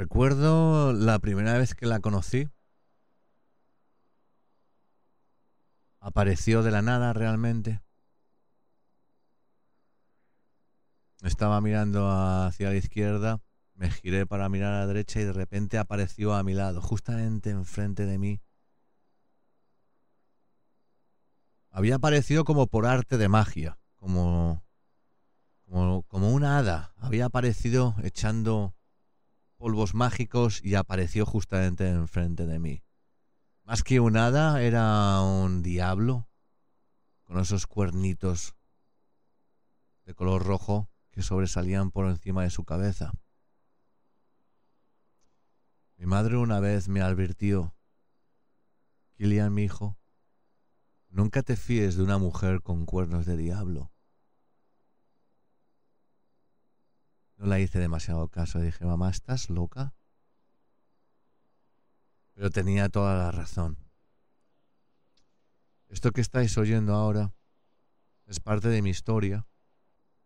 Recuerdo la primera vez que la conocí. Apareció de la nada realmente. Estaba mirando hacia la izquierda, me giré para mirar a la derecha y de repente apareció a mi lado, justamente enfrente de mí. Había aparecido como por arte de magia, como, como, como una hada. Había aparecido echando polvos mágicos y apareció justamente enfrente de mí. Más que un hada, era un diablo con esos cuernitos de color rojo que sobresalían por encima de su cabeza. Mi madre una vez me advirtió, Kilian, mi hijo, nunca te fíes de una mujer con cuernos de diablo. No la hice demasiado caso. Dije, mamá, ¿estás loca? Pero tenía toda la razón. Esto que estáis oyendo ahora es parte de mi historia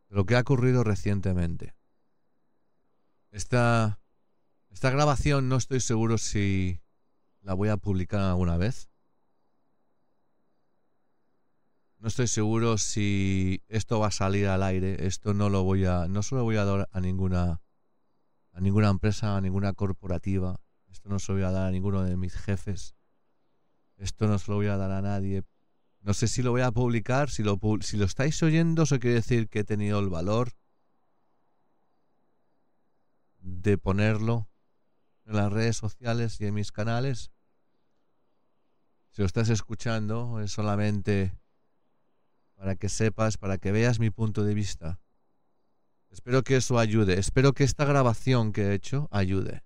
lo que ha ocurrido recientemente. Esta, esta grabación no estoy seguro si la voy a publicar alguna vez. No estoy seguro si esto va a salir al aire. Esto no lo voy a, no se lo voy a dar a ninguna, a ninguna empresa, a ninguna corporativa. Esto no se lo voy a dar a ninguno de mis jefes. Esto no se lo voy a dar a nadie no sé si lo voy a publicar, si lo, si lo estáis oyendo, eso quiere decir que he tenido el valor de ponerlo en las redes sociales y en mis canales. Si lo estás escuchando, es solamente para que sepas, para que veas mi punto de vista. Espero que eso ayude. Espero que esta grabación que he hecho ayude.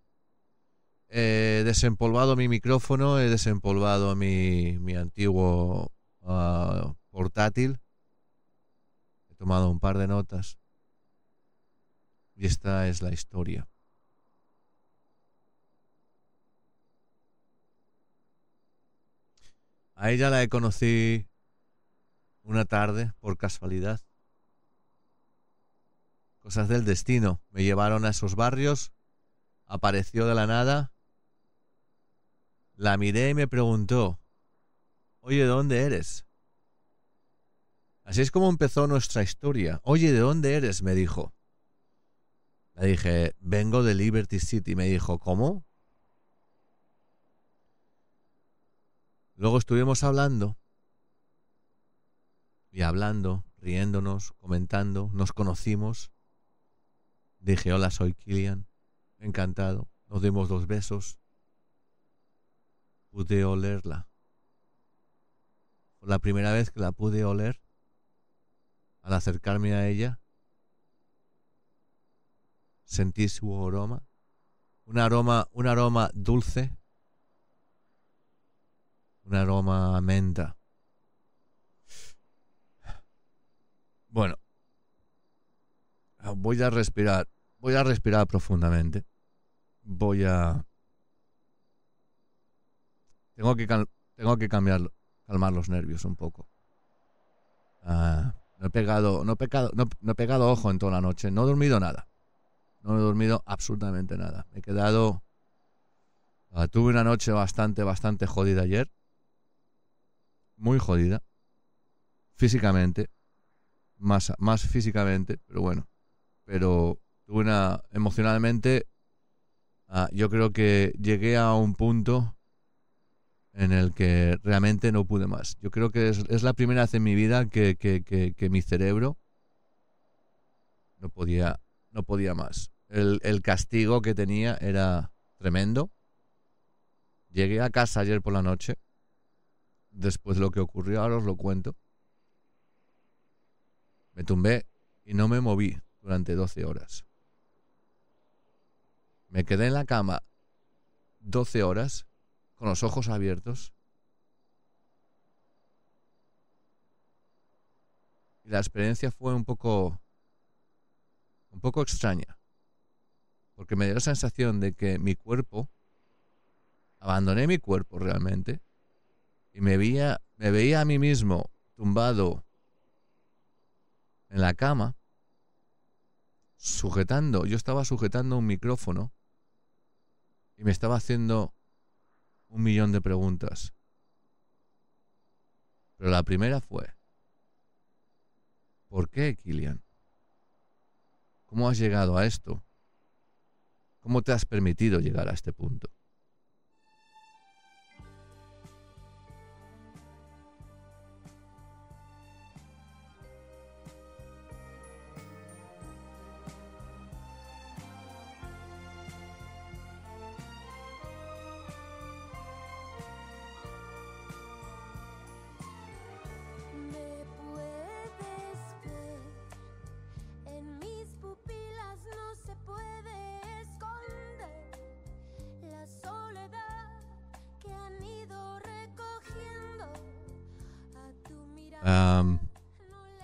He desempolvado mi micrófono, he desempolvado mi, mi antiguo Ah, portátil. He tomado un par de notas. Y esta es la historia. A ella la conocí una tarde por casualidad. Cosas del destino. Me llevaron a esos barrios. Apareció de la nada. La miré y me preguntó, Oye, ¿de dónde eres? Así es como empezó nuestra historia. Oye, ¿de dónde eres? me dijo. Le dije, vengo de Liberty City. Me dijo, ¿cómo? Luego estuvimos hablando y hablando, riéndonos, comentando, nos conocimos. Dije, hola, soy Killian, encantado. Nos dimos dos besos. Pude olerla la primera vez que la pude oler, al acercarme a ella, sentí su aroma, un aroma, un aroma dulce, un aroma a menta. Bueno, voy a respirar, voy a respirar profundamente. Voy a tengo que tengo que cambiarlo calmar los nervios un poco. Ah, no he pegado, no he pegado, no, he pegado ojo en toda la noche. No he dormido nada. No he dormido absolutamente nada. Me he quedado. Ah, tuve una noche bastante, bastante jodida ayer. Muy jodida. Físicamente. Más, más físicamente, pero bueno. Pero tuve una. Emocionalmente. Ah, yo creo que llegué a un punto en el que realmente no pude más. Yo creo que es, la primera vez en mi vida que, que, mi cerebro no podía, no podía más. El, el, castigo que tenía era tremendo. Llegué a casa ayer por la noche. Después de lo que ocurrió, ahora os lo cuento. Me tumbé y no me moví durante 12 horas. Me quedé en la cama 12 horas con los ojos abiertos. Y la experiencia fue un poco un poco extraña. Porque me dio la sensación de que mi cuerpo abandoné mi cuerpo realmente y me veía me veía a mí mismo tumbado en la cama sujetando, yo estaba sujetando un micrófono me estaba haciendo un millón de preguntas. Pero la primera fue, ¿por qué, Kilian? ¿Cómo has llegado a esto? ¿Cómo te has permitido llegar a este punto?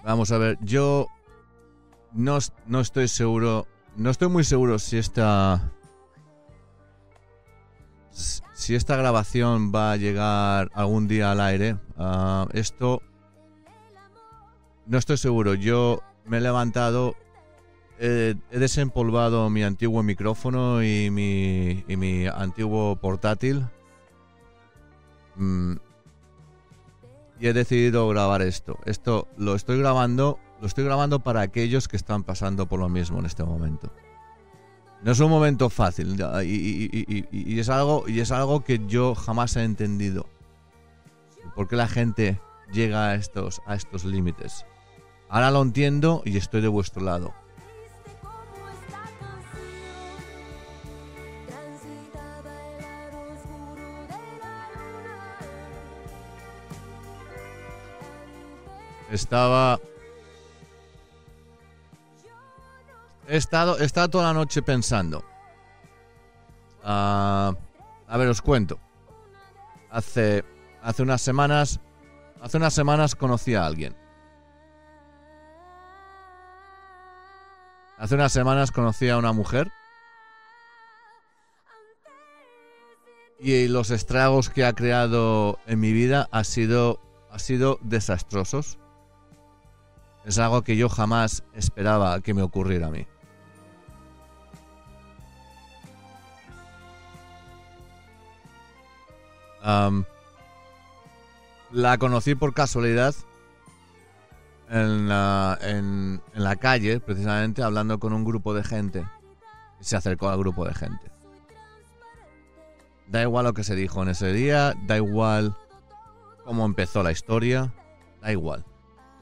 Vamos a ver, yo no, no, estoy seguro, no estoy muy seguro si esta... Si esta grabación va a llegar algún día al aire, ah, esto no estoy seguro. Yo me he levantado, he desempolvado mi antiguo micrófono y mi, y mi antiguo portátil. Mm, y he decidido grabar esto. Esto lo estoy grabando, lo estoy grabando para aquellos que están pasando por lo mismo en este momento. No es un momento fácil y, es algo y es algo que yo jamás he entendido. ¿Por qué la gente llega a estos a estos límites? Ahora lo entiendo y estoy de vuestro lado. Estaba. He estado, he estado toda la noche pensando. Ah, a ver, os cuento. Hace, hace unas semanas. Hace unas semanas conocí a alguien. Hace unas semanas conocí a una mujer. Y los estragos que ha creado en mi vida ha sido, ha sido desastrosos. Es algo que yo jamás esperaba que me ocurriera a mí. la conocí por casualidad en en la calle, precisamente hablando con un grupo de gente. Se acercó al grupo de gente. Da igual lo que se dijo en ese día, da igual cómo empezó la historia, da igual.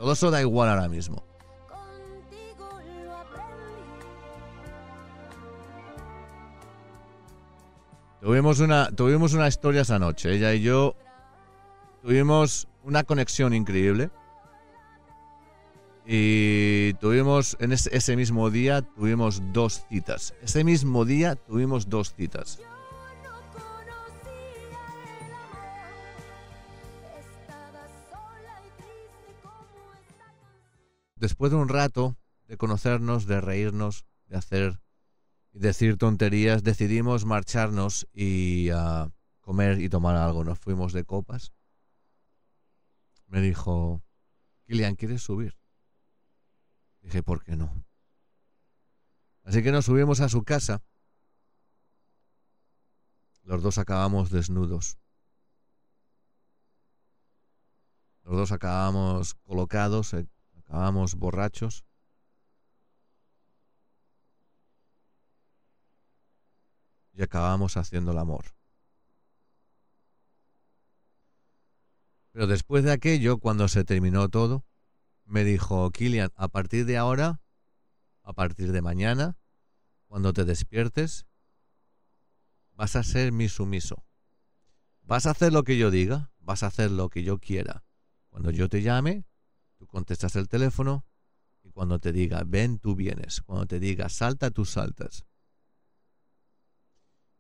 Todo eso da igual ahora mismo. Tuvimos una, tuvimos una historia esa noche. Ella y yo tuvimos una conexión increíble. Y tuvimos, en ese, ese mismo día, tuvimos dos citas. Ese mismo día tuvimos dos citas. Después de un rato de conocernos, de reírnos, de hacer y decir tonterías, decidimos marcharnos y a comer y tomar algo. Nos fuimos de copas. Me dijo, Kilian, ¿quieres subir? Dije, ¿por qué no? Así que nos subimos a su casa. Los dos acabamos desnudos. Los dos acabamos colocados Estábamos borrachos. Y acabamos haciendo el amor. Pero después de aquello, cuando se terminó todo, me dijo, Kilian, a partir de ahora, a partir de mañana, cuando te despiertes, vas a ser mi sumiso. Vas a hacer lo que yo diga, vas a hacer lo que yo quiera. Cuando yo te llame, Tú contestas el teléfono y cuando te diga ven, tú vienes. Cuando te diga salta, tú saltas.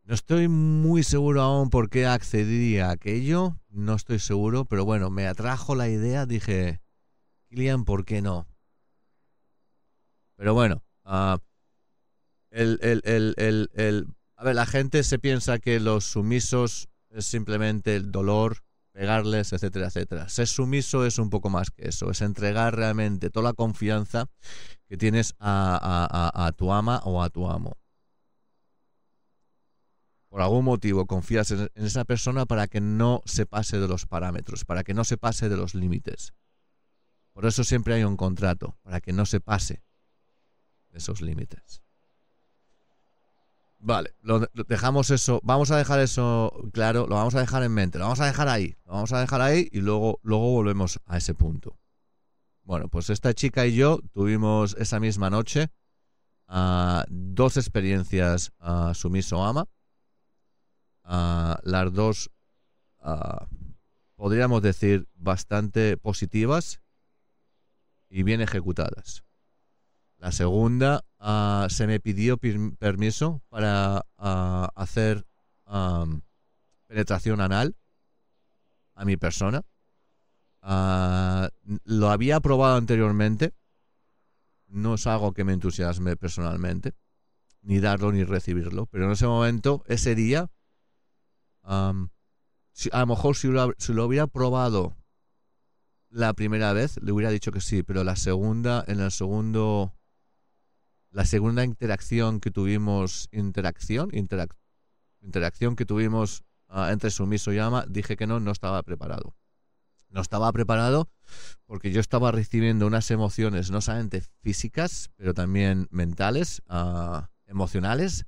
No estoy muy seguro aún por qué accedí a aquello, no estoy seguro, pero bueno, me atrajo la idea, dije, Kilian, ¿por qué no? Pero bueno, el, el, el, el, a ver, la gente se piensa que los sumisos es simplemente el dolor pegarles, etcétera, etcétera. Ser sumiso es un poco más que eso, es entregar realmente toda la confianza que tienes a, tu ama o a tu amo. por algún motivo confías en, esa persona para que no se pase de los parámetros, para que no se pase de los límites. Por eso siempre hay un contrato, para que no se pase de esos límites. Vale, lo, dejamos eso, vamos a dejar eso claro, lo vamos a dejar en mente, lo vamos a dejar ahí, lo vamos a dejar ahí y luego, luego volvemos a ese punto. Bueno, pues esta chica y yo tuvimos esa misma noche ah, dos experiencias a sumiso ama. Ah, las dos, podríamos decir, bastante positivas y bien ejecutadas. La segunda, se me pidió permiso para hacer penetración anal a mi persona. Ah, lo había probado anteriormente. No es algo que me entusiasme personalmente. Ni darlo ni recibirlo. Pero en ese momento, ese día, a lo mejor si lo, si lo, hubiera probado la primera vez, le hubiera dicho que sí. Pero la segunda, en el segundo... La segunda interacción que tuvimos, interacción, interacción que tuvimos ah, entre sumiso y ama, dije que no, no estaba preparado no estaba preparado porque yo estaba recibiendo unas emociones no solamente físicas, pero también mentales, ah, emocionales,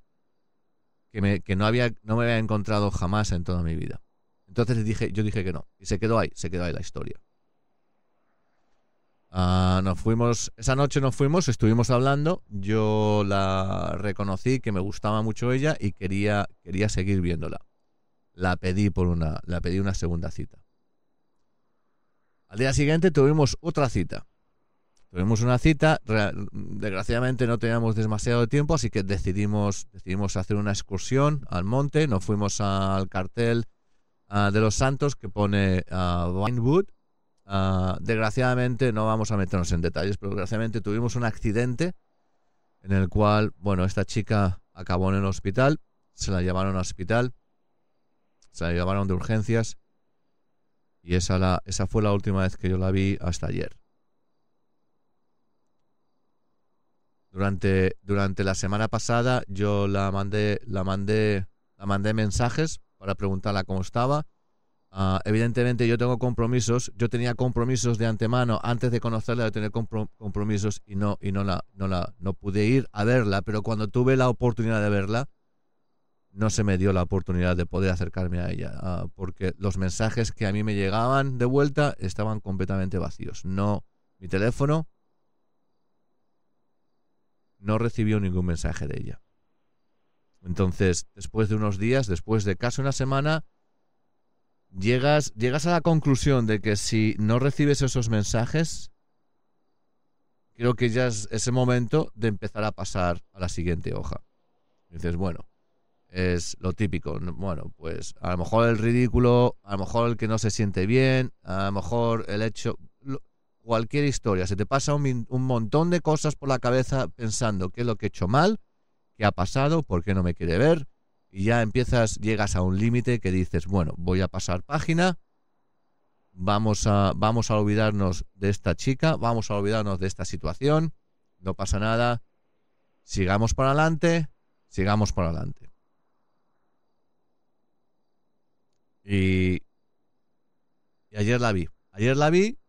que, me, que no, había, no me había encontrado jamás en toda mi vida. Entonces dije, yo dije que no, y se quedó ahí, se quedó ahí la historia. Ah, nos fuimos, esa noche nos fuimos, estuvimos hablando, yo la reconocí que me gustaba mucho ella y quería, quería seguir viéndola. La pedí por una, la pedí una segunda cita. Al día siguiente tuvimos otra cita. Tuvimos una cita, desgraciadamente no teníamos demasiado tiempo, así que decidimos, decidimos hacer una excursión al monte. Nos fuimos al cartel ah, de los santos que pone uh, Vinewood. Ah, desgraciadamente, no vamos a meternos en detalles, pero desgraciadamente tuvimos un accidente en el cual, bueno, esta chica acabó en el hospital, se la llevaron al hospital, se la llevaron de urgencias y esa, la, esa fue la última vez que yo la vi hasta ayer. Durante, durante la semana pasada yo la mandé, la mandé, la mandé mensajes para preguntarla cómo estaba. Ah, evidentemente yo tengo compromisos, yo tenía compromisos de antemano antes de conocerla, de tener compromisos y no y no la no la no pude ir a verla, pero cuando tuve la oportunidad de verla, no se me dio la oportunidad de poder acercarme a ella, ah, porque los mensajes que a mí me llegaban de vuelta estaban completamente vacíos. No, mi teléfono no recibió ningún mensaje de ella. Entonces, después de unos días, después de casi una semana, llegas, llegas a la conclusión de que si no recibes esos mensajes, creo que ya es ese momento de empezar a pasar a la siguiente hoja. dices, bueno, es lo típico. Bueno, pues a lo mejor el ridículo, a lo mejor el que no se siente bien, a lo mejor el hecho, cualquier historia. Se te pasa un, montón de cosas por la cabeza pensando qué es lo que he hecho mal, qué ha pasado, por qué no me quiere ver. Y ya empiezas, llegas a un límite que dices, bueno, voy a pasar página, vamos a, vamos a olvidarnos de esta chica, vamos a olvidarnos de esta situación, no pasa nada, sigamos para adelante, sigamos para adelante. Y, ayer la vi. Ayer la vi,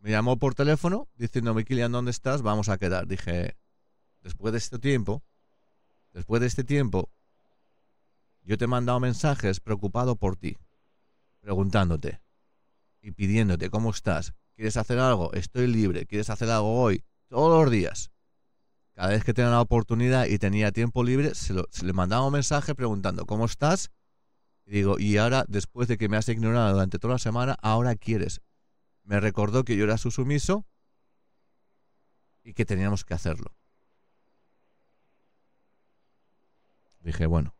me llamó por teléfono diciéndome, Kilian, ¿dónde estás? Vamos a quedar. Dije, después de este tiempo, después de este tiempo, yo te he mandado mensajes preocupado por ti, preguntándote y pidiéndote cómo estás. ¿Quieres hacer algo? Estoy libre. ¿Quieres hacer algo hoy? Todos los días. Cada vez que tenía la oportunidad y tenía tiempo libre, se, se le mandaba un mensaje preguntando cómo estás y digo, y ahora, después de que me has ignorado durante toda la semana, ahora quieres. Me recordó que yo era su sumiso y que teníamos que hacerlo. Dije, bueno,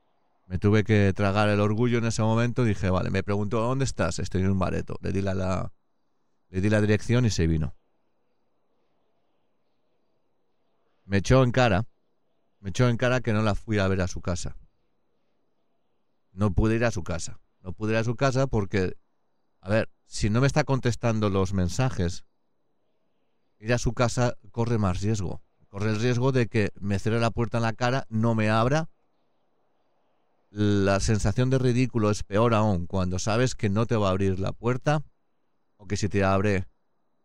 me tuve que tragar el orgullo en ese momento. Dije, vale, me preguntó, ¿dónde estás? Estoy en un bareto. Le di la, le di la dirección y se vino. Me echó en cara, me echó en cara que no la fui a ver a su casa no pude ir a su casa. No pude ir a su casa porque, a ver, si no me está contestando los mensajes, ir a su casa corre más riesgo. Corre el riesgo de que me cierre la puerta en la cara, no me abra la sensación de ridículo es peor aún cuando sabes que no te va a abrir la puerta o que si te abre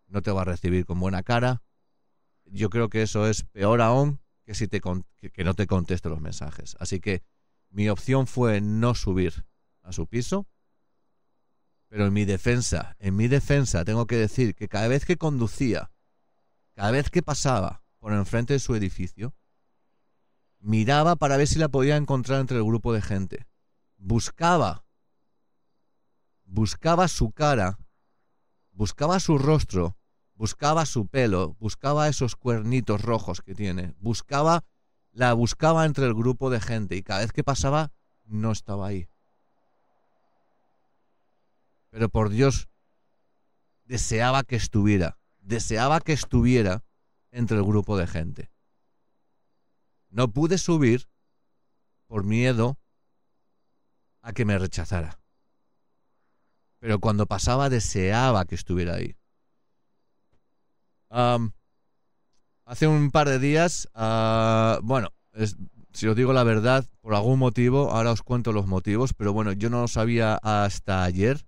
no te va a recibir con buena cara. Yo creo que eso es peor aún que si te que no te conteste los mensajes. Así que mi opción fue no subir a su piso. Pero en mi defensa, en mi defensa tengo que decir que cada vez que conducía, cada vez que pasaba por enfrente de su edificio, miraba para ver si la podía encontrar entre el grupo de gente. Buscaba, buscaba su cara, buscaba su rostro, buscaba su pelo, buscaba esos cuernitos rojos que tiene, buscaba, la buscaba entre el grupo de gente y cada vez que pasaba no estaba ahí. Pero por Dios, deseaba que estuviera, deseaba que estuviera entre el grupo de gente. No pude subir por miedo a que me rechazara. Pero cuando pasaba deseaba que estuviera ahí. hace un par de días, ah, bueno, si os digo la verdad, por algún motivo, ahora os cuento los motivos, pero bueno, yo no lo sabía hasta ayer.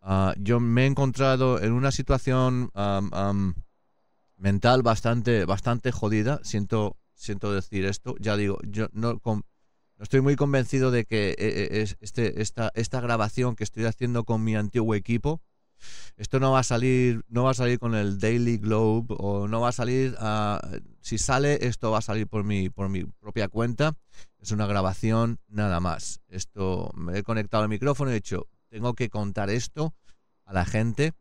Ah, yo me he encontrado en una situación mental bastante, bastante jodida. Siento siento decir esto, ya digo, yo no, estoy muy convencido de que eh, eh, es, este, esta, esta grabación que estoy haciendo con mi antiguo equipo, esto no va a salir, no va a salir con el Daily Globe o no va a salir, si sale esto va a salir por mi, por mi propia cuenta, es una grabación nada más. Esto me he conectado el micrófono y he dicho, tengo que contar esto a la gente.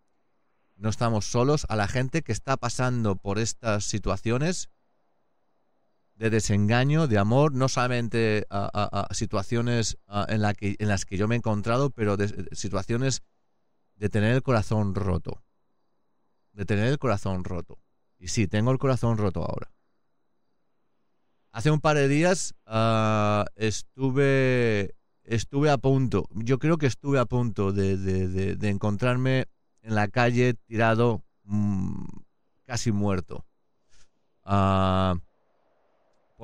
No estamos solos, a la gente que está pasando por estas situaciones de desengaño, de amor, no solamente a, situaciones en, las que yo me he encontrado, pero de, situaciones de tener el corazón roto. De tener el corazón roto. Y sí, tengo el corazón roto ahora. Hace un par de días ah, estuve, estuve a punto, yo creo que estuve a punto de, encontrarme en la calle tirado mm, casi muerto. Uh,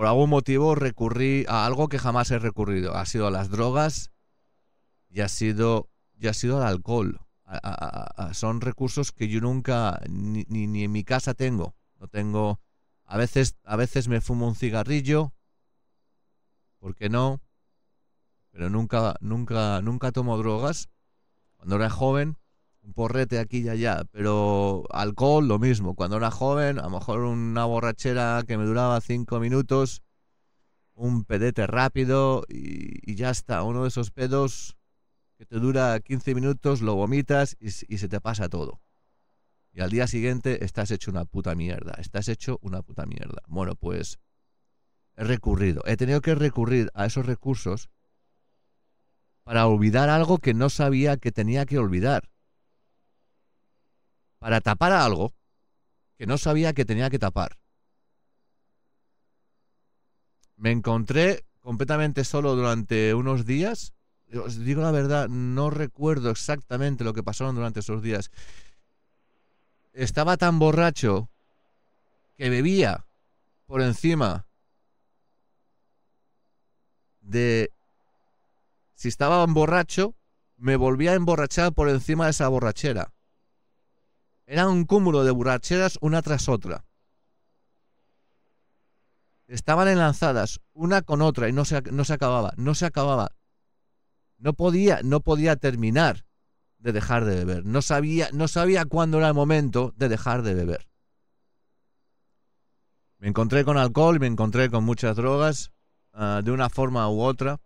por algún motivo recurrí a algo que jamás he recurrido. Ha sido a las drogas y ha sido, y ha sido al alcohol. son recursos que yo nunca, ni, ni, en mi casa tengo. No tengo. A veces, a veces me fumo un cigarrillo. ¿Por qué no? Pero nunca, nunca, nunca tomo drogas. Cuando era joven, un porrete aquí y allá, pero alcohol lo mismo. Cuando era joven, a lo mejor una borrachera que me duraba cinco minutos, un pedete rápido y, ya está. Uno de esos pedos que te dura 15 minutos, lo vomitas y, y se te pasa todo. Y al día siguiente estás hecho una puta mierda. Estás hecho una puta mierda. Bueno, pues he recurrido. He tenido que recurrir a esos recursos para olvidar algo que no sabía que tenía que olvidar para tapar algo que no sabía que tenía que tapar. Me encontré completamente solo durante unos días. Os digo la verdad, no recuerdo exactamente lo que pasaron durante esos días. Estaba tan borracho que bebía por encima de... Si estaba borracho, me volvía a emborrachar por encima de esa borrachera. Era un cúmulo de borracheras una tras otra. Estaban enlazadas una con otra y no se, no se acababa, no se acababa. No podía, no podía terminar de dejar de beber. No sabía, no sabía cuándo era el momento de dejar de beber. Me encontré con alcohol, me encontré con muchas drogas, ah, de una forma u otra.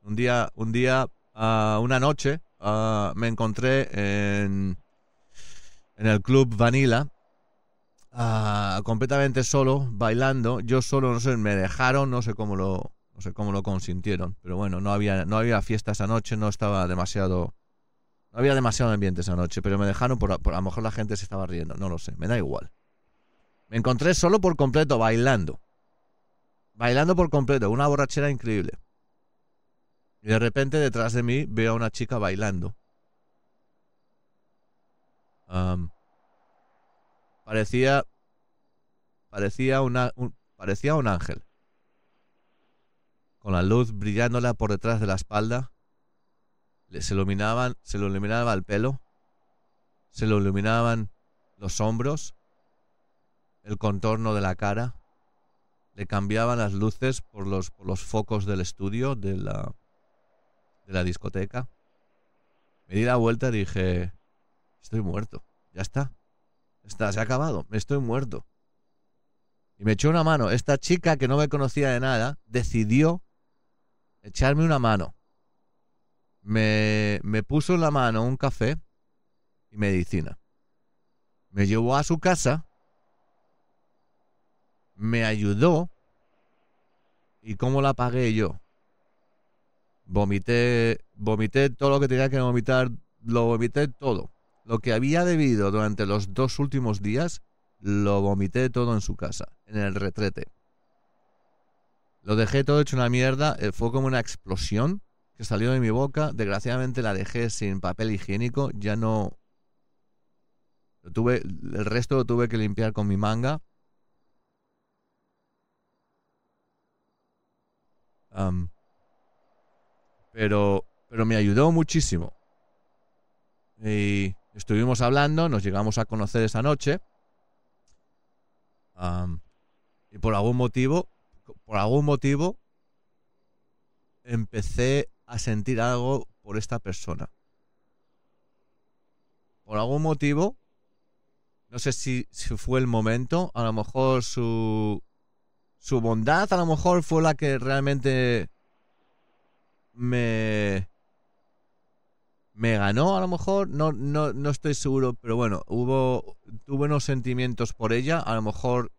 Un día, un día, uh, una noche, ah, me encontré en, en el club Vanilla, ah, completamente solo, bailando. Yo solo, no sé, me dejaron, no sé cómo lo, no sé cómo lo consintieron, pero bueno, no había, no había fiesta esa noche, no estaba demasiado, no había demasiado ambiente esa noche, pero me dejaron por, por a lo mejor la gente se estaba riendo, no lo sé, me da igual. Me encontré solo por completo, bailando. Bailando por completo, una borrachera increíble. Y de repente detrás de mí veo a una chica bailando parecía parecía una, un, parecía un ángel. con la luz brillándola por detrás de la espalda. Se iluminaban, se lo iluminaba el pelo, se lo iluminaban los hombros, el contorno de la cara, le cambiaban las luces por los, por los focos del estudio de la, de la discoteca. Me di la vuelta y dije, estoy muerto, ya está, está, se ha acabado, estoy muerto. Y me echó una mano. Esta chica que no me conocía de nada decidió echarme una mano. Me, me puso en la mano un café y medicina. Me llevó a su casa, me ayudó. ¿Y cómo la pagué yo? Vomité, vomité todo lo que tenía que vomitar, lo vomité todo. Lo que había debido durante los dos últimos días, lo vomité todo en su casa, en el retrete. Lo dejé todo hecho una mierda, eh, fue como una explosión que salió de mi boca. Desgraciadamente la dejé sin papel higiénico, ya no... Lo tuve, el resto lo tuve que limpiar con mi manga. pero, pero me ayudó muchísimo. Y estuvimos hablando, nos llegamos a conocer esa noche. y por algún motivo, por algún motivo, empecé a sentir algo por esta persona. Por algún motivo, no sé si, si fue el momento, a lo mejor su, su bondad, a lo mejor fue la que realmente me, me ganó a lo mejor, no, no, no estoy seguro, pero bueno, hubo, tuve unos sentimientos por ella, a lo mejor,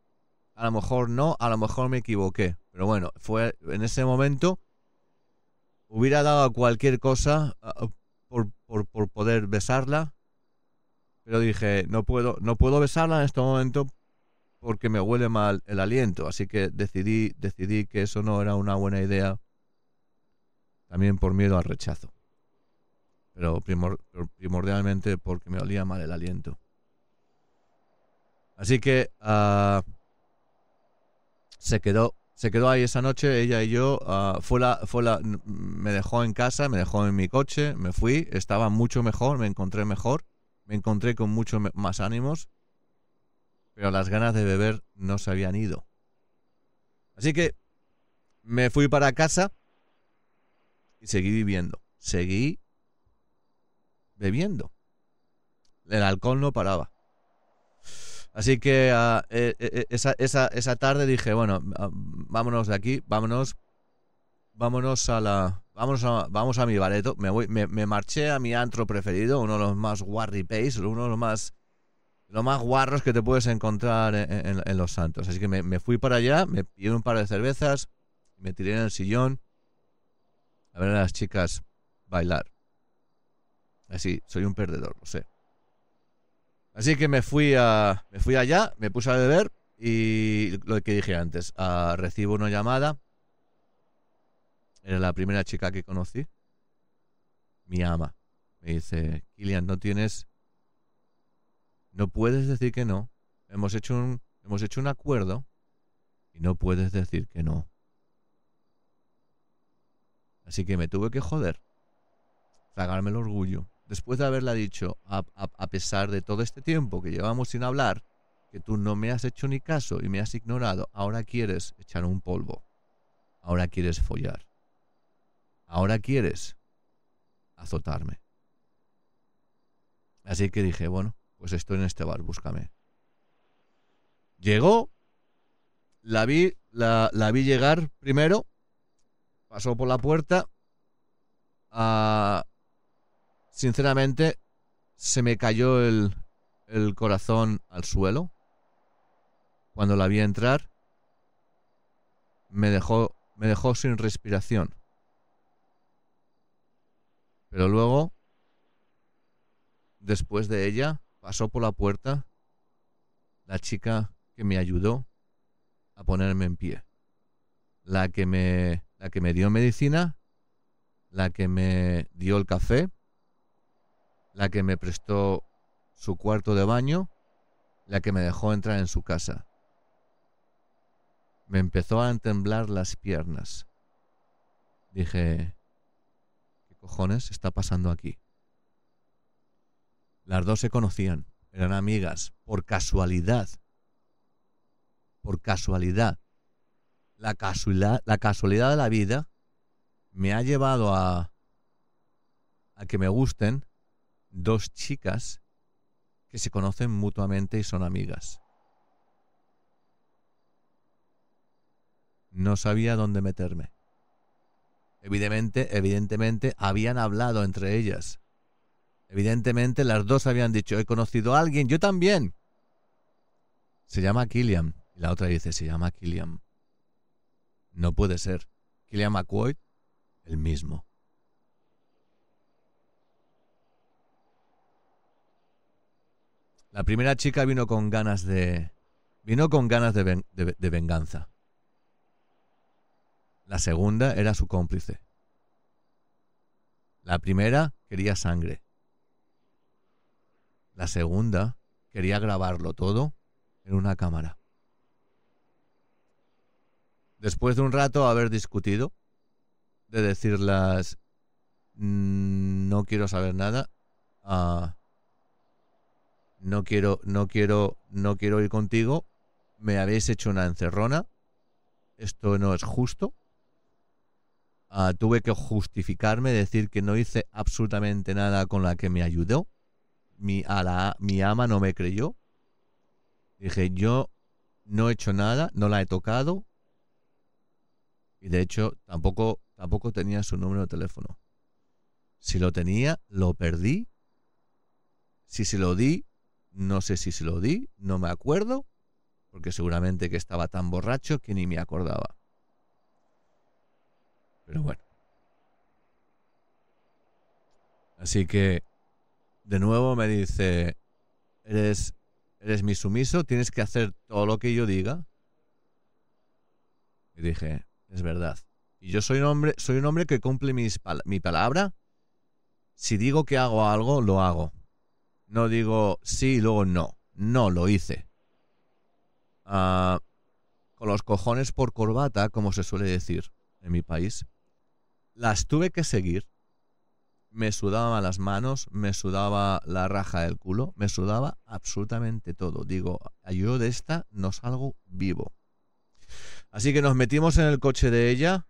a lo mejor no, a lo mejor me equivoqué, pero bueno, fue en ese momento, hubiera dado cualquier cosa por, por, por poder besarla, pero dije, no puedo, no puedo besarla en este momento porque me huele mal el aliento, así que decidí, decidí que eso no era una buena idea, también por miedo al rechazo pero, primordialmente porque me olía mal el aliento. Así que uh, se quedó se quedó ahí esa noche ella y yo uh, fue la, fue la, me dejó en casa me dejó en mi coche me fui estaba mucho mejor me encontré mejor me encontré con mucho más ánimos pero las ganas de beber no se habían ido así que me fui para casa y seguí viviendo seguí bebiendo. El alcohol no paraba. Así que eh, esa, esa, esa, tarde dije, bueno, vámonos de aquí, vámonos, vámonos a la, vamos a, vamos a mi bareto. Me, voy, me, marché a mi antro preferido, uno de los más pace, uno de los más, los más guarros que te puedes encontrar en, Los Santos. Así que me, me, fui para allá, me pillé un par de cervezas, me tiré en el sillón a ver a las chicas bailar. Así, soy un perdedor, lo sé. Así que me fui a, me fui allá, me puse a beber y lo que dije antes, recibo una llamada. Era la primera chica que conocí. Mi ama. Me dice, Kilian, no tienes, no puedes decir que no. Hemos hecho un, hemos hecho un acuerdo y no puedes decir que no. Así que me tuve que joder, tragarme el orgullo después de haberla dicho, a, pesar de todo este tiempo que llevamos sin hablar, que tú no me has hecho ni caso y me has ignorado, ahora quieres echar un polvo, ahora quieres follar, ahora quieres azotarme. Así que dije, bueno, pues estoy en este bar, búscame. Llegó, la vi, la, la vi llegar primero, pasó por la puerta, a, Sinceramente, se me cayó el, el corazón al suelo cuando la vi entrar. Me dejó, me dejó sin respiración. Pero luego, después de ella, pasó por la puerta la chica que me ayudó a ponerme en pie. La que me, la que me dio medicina, la que me dio el café la que me prestó su cuarto de baño, la que me dejó entrar en su casa. Me empezó a temblar las piernas. dije, ¿qué cojones está pasando aquí? Las dos se conocían, eran amigas, por casualidad. Por casualidad. La casualidad, la casualidad de la vida me ha llevado a, a que me gusten dos chicas que se conocen mutuamente y son amigas. No sabía dónde meterme. Evidentemente, evidentemente habían hablado entre ellas. Evidentemente las dos habían dicho, he conocido a alguien, yo también. Se llama Killian. Y la otra dice, se llama Killian. No puede ser. Killian McCoy, el mismo. La primera chica vino con ganas de... Vino con ganas de, de venganza. La segunda era su cómplice. La primera quería sangre. La segunda quería grabarlo todo en una cámara. Después de un rato haber discutido, de decirlas, mm, no quiero saber nada, ah, no quiero, no quiero, no quiero ir contigo, me habéis hecho una encerrona, esto no es justo, Ah, tuve que justificarme, decir que no hice absolutamente nada con la que me ayudó. Mi, a la, mi ama no me creyó. Dije, yo no he hecho nada, no la he tocado. Y de hecho, tampoco, tampoco tenía su número de teléfono. Si lo tenía, lo perdí. Si se lo di, no sé si se lo di, no me acuerdo, porque seguramente que estaba tan borracho que ni me acordaba. Pero bueno. Así que, de nuevo me dice, eres, eres mi sumiso, tienes que hacer todo lo que yo diga. Y dije, es verdad. Y yo soy un hombre, soy un hombre que cumple mi palabra. Si digo que hago algo, lo hago. No digo sí y luego no. No, lo hice. Ah, con los cojones por corbata, como se suele decir en mi país. Las tuve que seguir. Me sudaban las manos, me sudaba la raja del culo, me sudaba absolutamente todo. Digo, yo de esta no salgo vivo. Así que nos metimos en el coche de ella,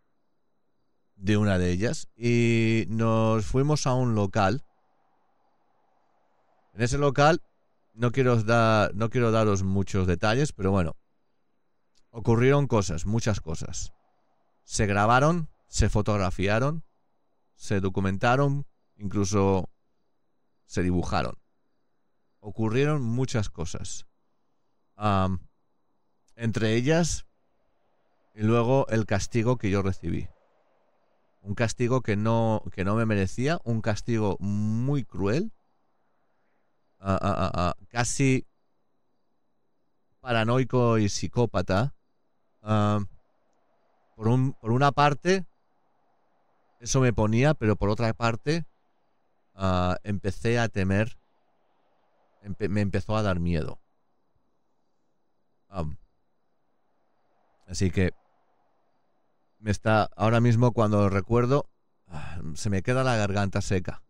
de una de ellas, y nos fuimos a un local. En ese local, no quiero, dar, no quiero daros muchos detalles, pero bueno, ocurrieron cosas, muchas cosas. Se grabaron se fotografiaron, se documentaron, incluso se dibujaron. Ocurrieron muchas cosas. entre ellas, y luego el castigo que yo recibí. Un castigo que no, que no me merecía, un castigo muy cruel, casi paranoico y psicópata. por, un, por una parte, eso me ponía, pero por otra parte, ah, empecé a temer, me empezó a dar miedo. así que me está, ahora mismo cuando recuerdo, ah, se me queda la garganta seca.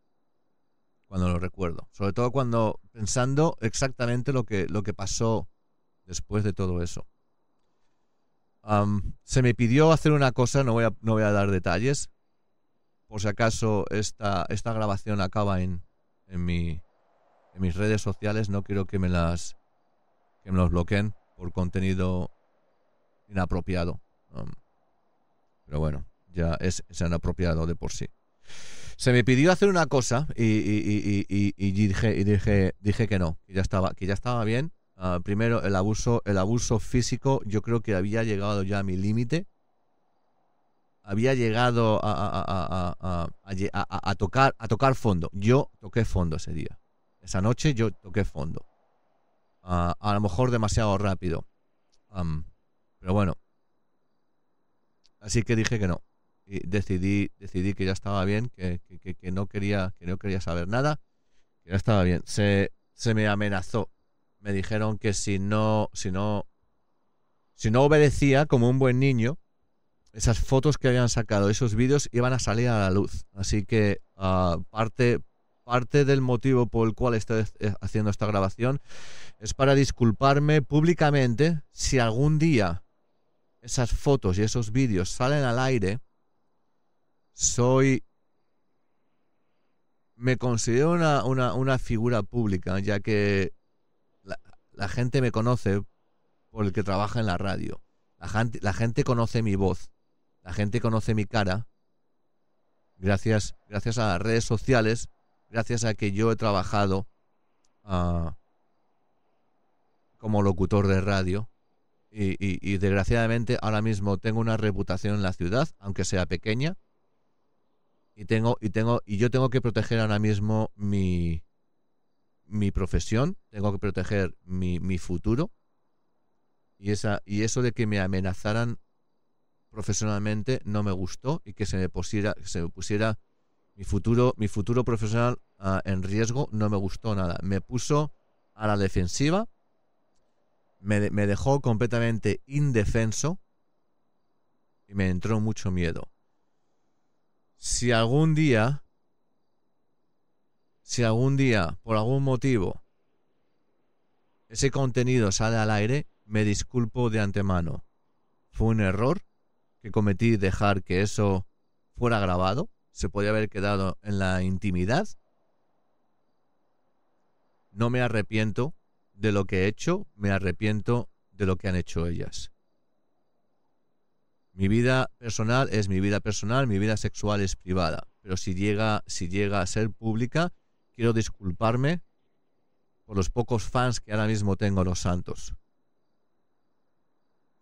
Cuando lo recuerdo. Sobre todo cuando pensando exactamente lo que, lo que pasó después de todo eso. se me pidió hacer una cosa, no voy a, no voy a dar detalles, por si acaso esta, esta grabación acaba en, en, mi, en mis redes sociales, no quiero que me las que me los bloqueen por contenido inapropiado. Um, pero bueno, ya es, es inapropiado de por sí. Se me pidió hacer una cosa y, y, y, y dije, dije, dije que no, que ya estaba, que ya estaba bien. Ah, primero, el abuso, el abuso físico, yo creo que había llegado ya a mi límite había llegado a, tocar, a tocar fondo. Yo toqué fondo ese día. Esa noche yo toqué fondo. a lo mejor demasiado rápido. pero bueno. Así que dije que no. Y decidí, decidí que ya estaba bien, que, no quería, que no quería saber nada, que ya estaba bien. Se, se me amenazó. Me dijeron que si no, si no, si no obedecía como un buen niño, esas fotos que habían sacado, esos vídeos iban a salir a la luz. Así que ah, parte, parte del motivo por el cual estoy eh, haciendo esta grabación es para disculparme públicamente si algún día esas fotos y esos vídeos salen al aire. Soy me considero una, una, figura pública, ya que la, gente me conoce por el que trabaja en la radio. La gente, la gente conoce mi voz, la gente conoce mi cara, gracias, gracias a las redes sociales, gracias a que yo he trabajado ah, como locutor de radio. Y desgraciadamente ahora mismo tengo una reputación en la ciudad, aunque sea pequeña, y tengo y tengo y yo tengo que proteger ahora mismo mi mi profesión, tengo que proteger mi, mi futuro. Y esa y eso de que me amenazaran profesionalmente no me gustó y que se me pusiera se me pusiera mi futuro mi futuro profesional ah, en riesgo no me gustó nada. Me puso a la defensiva me, me dejó completamente indefenso y me entró mucho miedo si algún día, si algún día, por algún motivo, ese contenido sale al aire, me disculpo de antemano. Fue un error que cometí dejar que eso fuera grabado. Se podía haber quedado en la intimidad. No me arrepiento de lo que he hecho, me arrepiento de lo que han hecho ellas. Mi vida personal es mi vida personal, mi vida sexual es privada. Pero si llega, si llega a ser pública, quiero disculparme por los pocos fans que ahora mismo tengo los santos.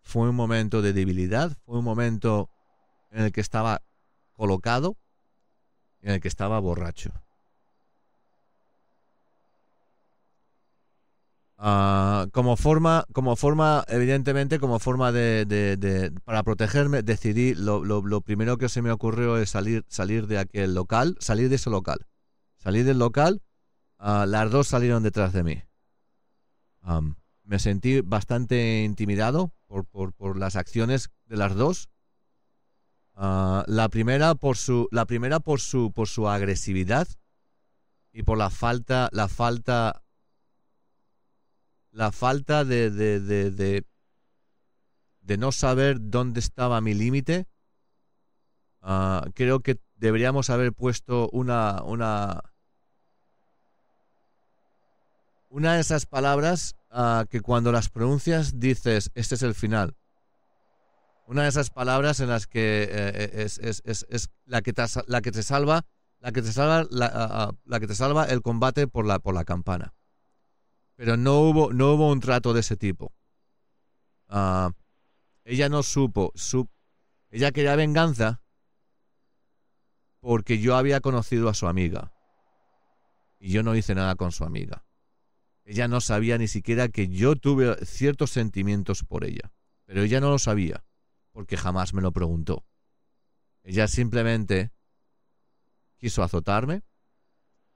Fue un momento de debilidad, fue un momento en el que estaba colocado, en el que estaba borracho. Ah, como forma, como forma, evidentemente, como forma de, para protegerme, decidí, lo, lo, primero que se me ocurrió es salir, salir de aquel local, salir de ese local. Salir del local, ah, las dos salieron detrás de mí. me sentí bastante intimidado por, por, por, las acciones de las dos. Ah, la primera por su, la primera por su, por su agresividad y por la falta, la falta la falta de, de, de, de, no saber dónde estaba mi límite. Ah, creo que deberíamos haber puesto una, una, una de esas palabras ah, que cuando las pronuncias dices, este es el final. Una de esas palabras en las que eh, es, es, es, es, la, que te, la que te salva, la que te salva, la, ah, la que te salva el combate por la, por la campana. Pero no hubo, no hubo un trato de ese tipo. Ah, ella no supo, ella quería venganza porque yo había conocido a su amiga. Y yo no hice nada con su amiga. Ella no sabía ni siquiera que yo tuve ciertos sentimientos por ella. Pero ella no lo sabía, porque jamás me lo preguntó. Ella simplemente quiso azotarme,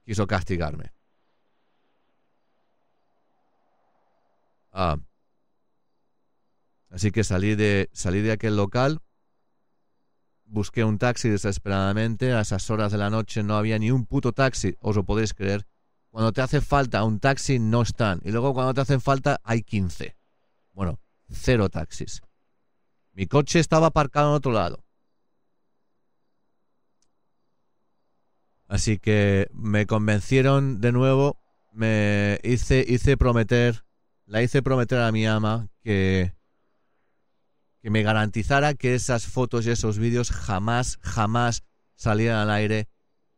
quiso castigarme. Ah. Así que salí de, salí de aquel local, busqué un taxi desesperadamente, a esas horas de la noche no había ni un puto taxi, os lo podéis creer. Cuando te hace falta un taxi no están, y luego cuando te hacen falta hay 15. Bueno, cero taxis. Mi coche estaba aparcado en otro lado. Así que me convencieron de nuevo, me hice, hice prometer la hice prometer a mi ama que, que me garantizara que esas fotos y esos vídeos jamás, jamás salieran al aire.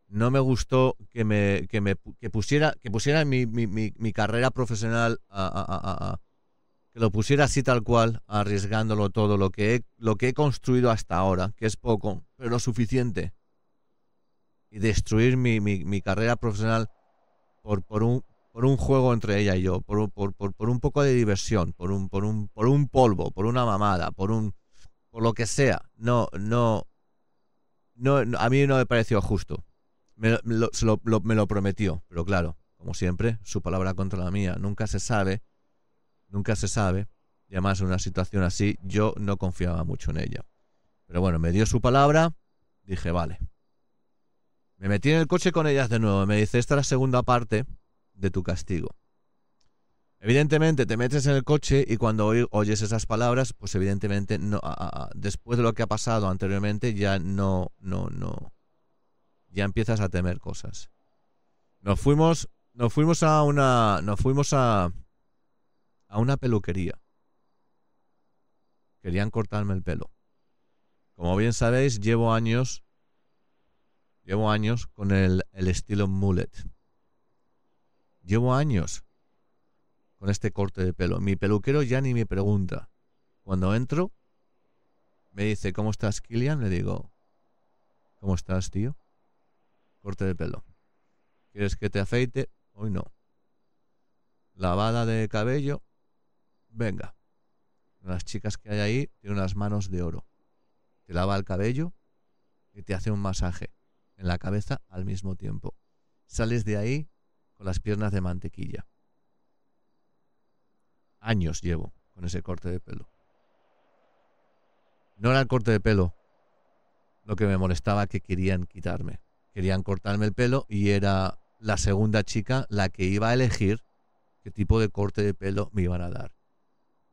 No me gustó que me, que me que pusiera, que pusiera mi, mi, mi, carrera profesional a, que lo pusiera así tal cual, arriesgándolo todo, lo que, he, lo que he construido hasta ahora, que es poco, pero lo suficiente. Y destruir mi, mi, mi carrera profesional por, por, un, por un juego entre ella y yo, por, por, por, un poco de diversión, por un, por, un, por un polvo, por una mamada, por un por lo que sea. No, no, no, a mí no me pareció justo. Me lo, me lo prometió, pero claro, como siempre, su palabra contra la mía. Nunca se sabe, nunca se sabe. Y además en una situación así, yo no confiaba mucho en ella. Pero bueno, me dio su palabra, dije, vale. Me metí en el coche con ellas de nuevo. Me dice, esta es la segunda parte de tu castigo. Evidentemente te metes en el coche y cuando oyes esas palabras, pues evidentemente no, después de lo que ha pasado anteriormente ya no, no, no, ya empiezas a temer cosas. Nos fuimos, nos fuimos a una, nos fuimos a, a una peluquería. Querían cortarme el pelo. Como bien sabéis, llevo años, llevo años con el, el estilo mullet. Llevo años con este corte de pelo. Mi peluquero ya ni me pregunta. Cuando entro, me dice, ¿cómo estás, Kilian? Le digo, ¿cómo estás, tío? Corte de pelo. ¿Quieres que te afeite? Hoy no. Lavada de cabello. Venga. Las chicas que hay ahí tienen unas manos de oro. Te lava el cabello y te hace un masaje en la cabeza al mismo tiempo. Sales de ahí con las piernas de mantequilla. Años llevo con ese corte de pelo. No era el corte de pelo lo que me molestaba que querían quitarme. Querían cortarme el pelo y era la segunda chica la que iba a elegir qué tipo de corte de pelo me iban a dar.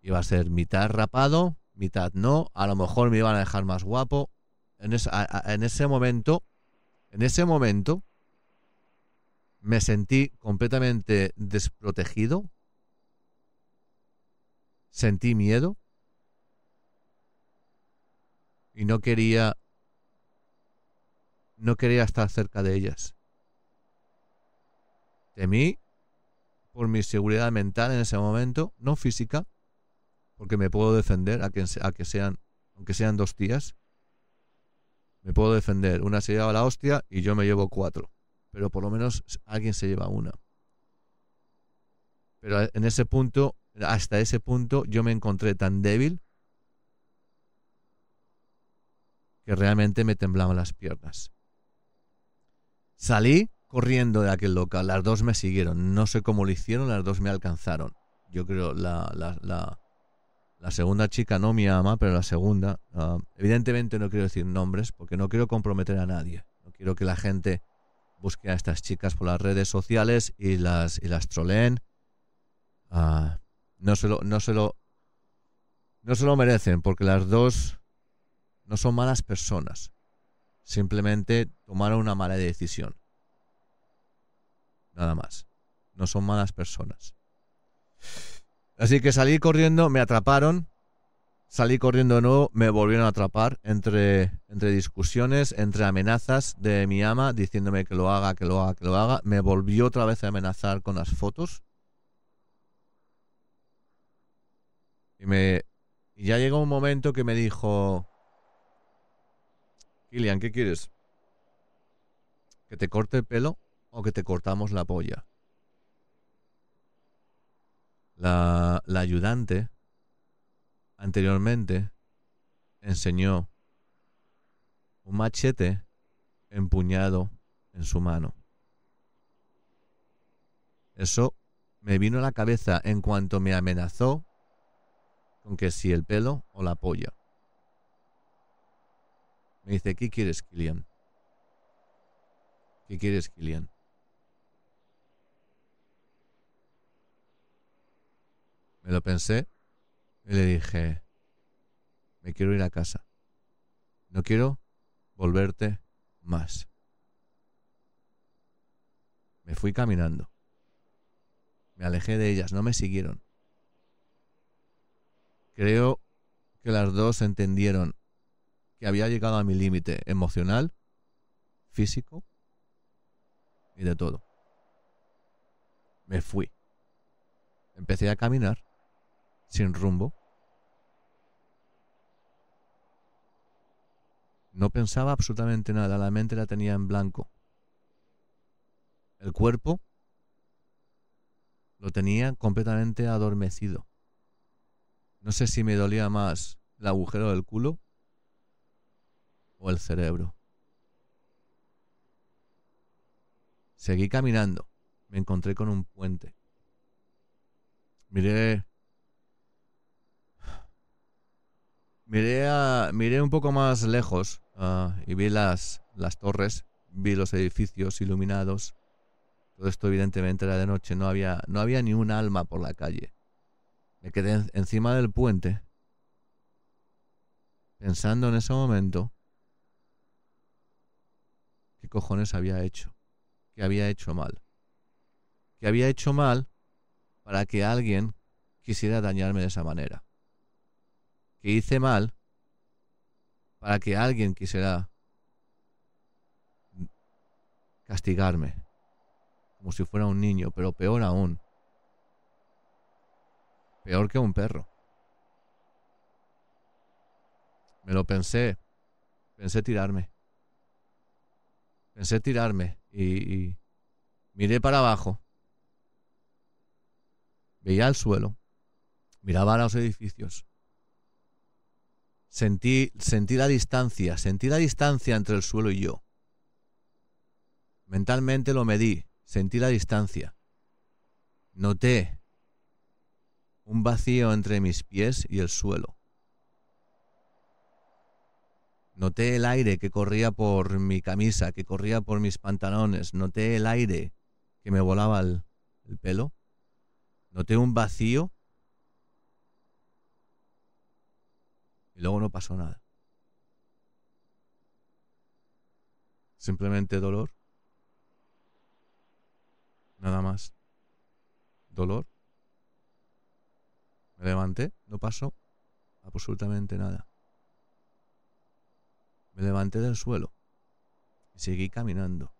Iba a ser mitad rapado, mitad no, a lo mejor me iban a dejar más guapo. En, en ese momento, en ese momento, me sentí completamente desprotegido sentí miedo y no quería no quería estar cerca de ellas. Temí por mi seguridad mental en ese momento, no física, porque me puedo defender a que, a que sean, aunque sean dos tías, me puedo defender. Una se lleva la hostia y yo me llevo cuatro, pero por lo menos alguien se lleva una. Pero en ese punto hasta ese punto yo me encontré tan débil que realmente me temblaban las piernas. Salí corriendo de aquel local, las dos me siguieron, no sé cómo lo hicieron, las dos me alcanzaron. Yo creo la, la, la, segunda chica no me ama, pero la segunda, ah, evidentemente no quiero decir nombres porque no quiero comprometer a nadie. No quiero que la gente busque a estas chicas por las redes sociales y las, y las troleen. Ah, no se lo, no se lo, no se lo merecen porque las dos no son malas personas. Simplemente tomaron una mala decisión. Nada más. No son malas personas. Así que salí corriendo, me atraparon. Salí corriendo de nuevo, me volvieron a atrapar entre, entre discusiones, entre amenazas de mi ama diciéndome que lo haga, que lo haga, que lo haga. Me volvió otra vez a amenazar con las fotos Y, me, y ya llegó un momento que me dijo, Kilian, ¿qué quieres? ¿Que te corte el pelo o que te cortamos la polla? La, la ayudante anteriormente enseñó un machete empuñado en su mano. Eso me vino a la cabeza en cuanto me amenazó con que si el pelo o la polla. Me dice, ¿qué quieres, Kilian? ¿Qué quieres, Kilian? Me lo pensé y le dije, me quiero ir a casa. No quiero volverte más. Me fui caminando. Me alejé de ellas, no me siguieron. Creo que las dos entendieron que había llegado a mi límite emocional, físico y de todo. Me fui. Empecé a caminar sin rumbo. No pensaba absolutamente nada, la mente la tenía en blanco. El cuerpo lo tenía completamente adormecido. No sé si me dolía más el agujero del culo o el cerebro. Seguí caminando. Me encontré con un puente. Miré miré, a, miré un poco más lejos ah, y vi las, las torres, vi los edificios iluminados. Todo esto evidentemente era de noche, no había, no había ni un alma por la calle. Me quedé encima del puente, pensando en ese momento qué cojones había hecho, qué había hecho mal, qué había hecho mal para que alguien quisiera dañarme de esa manera, que hice mal para que alguien quisiera castigarme, como si fuera un niño, pero peor aún, Peor que un perro. Me lo pensé. Pensé tirarme. Pensé tirarme y, miré para abajo. Veía el suelo. Miraba los edificios. Sentí, sentí la distancia, sentí la distancia entre el suelo y yo. Mentalmente lo medí, sentí la distancia. Noté un vacío entre mis pies y el suelo. Noté el aire que corría por mi camisa, que corría por mis pantalones, noté el aire que me volaba el, pelo, noté un vacío y luego no pasó nada. Simplemente dolor. Nada más. Dolor. Me levanté, no pasó absolutamente nada. Me levanté del suelo y seguí caminando.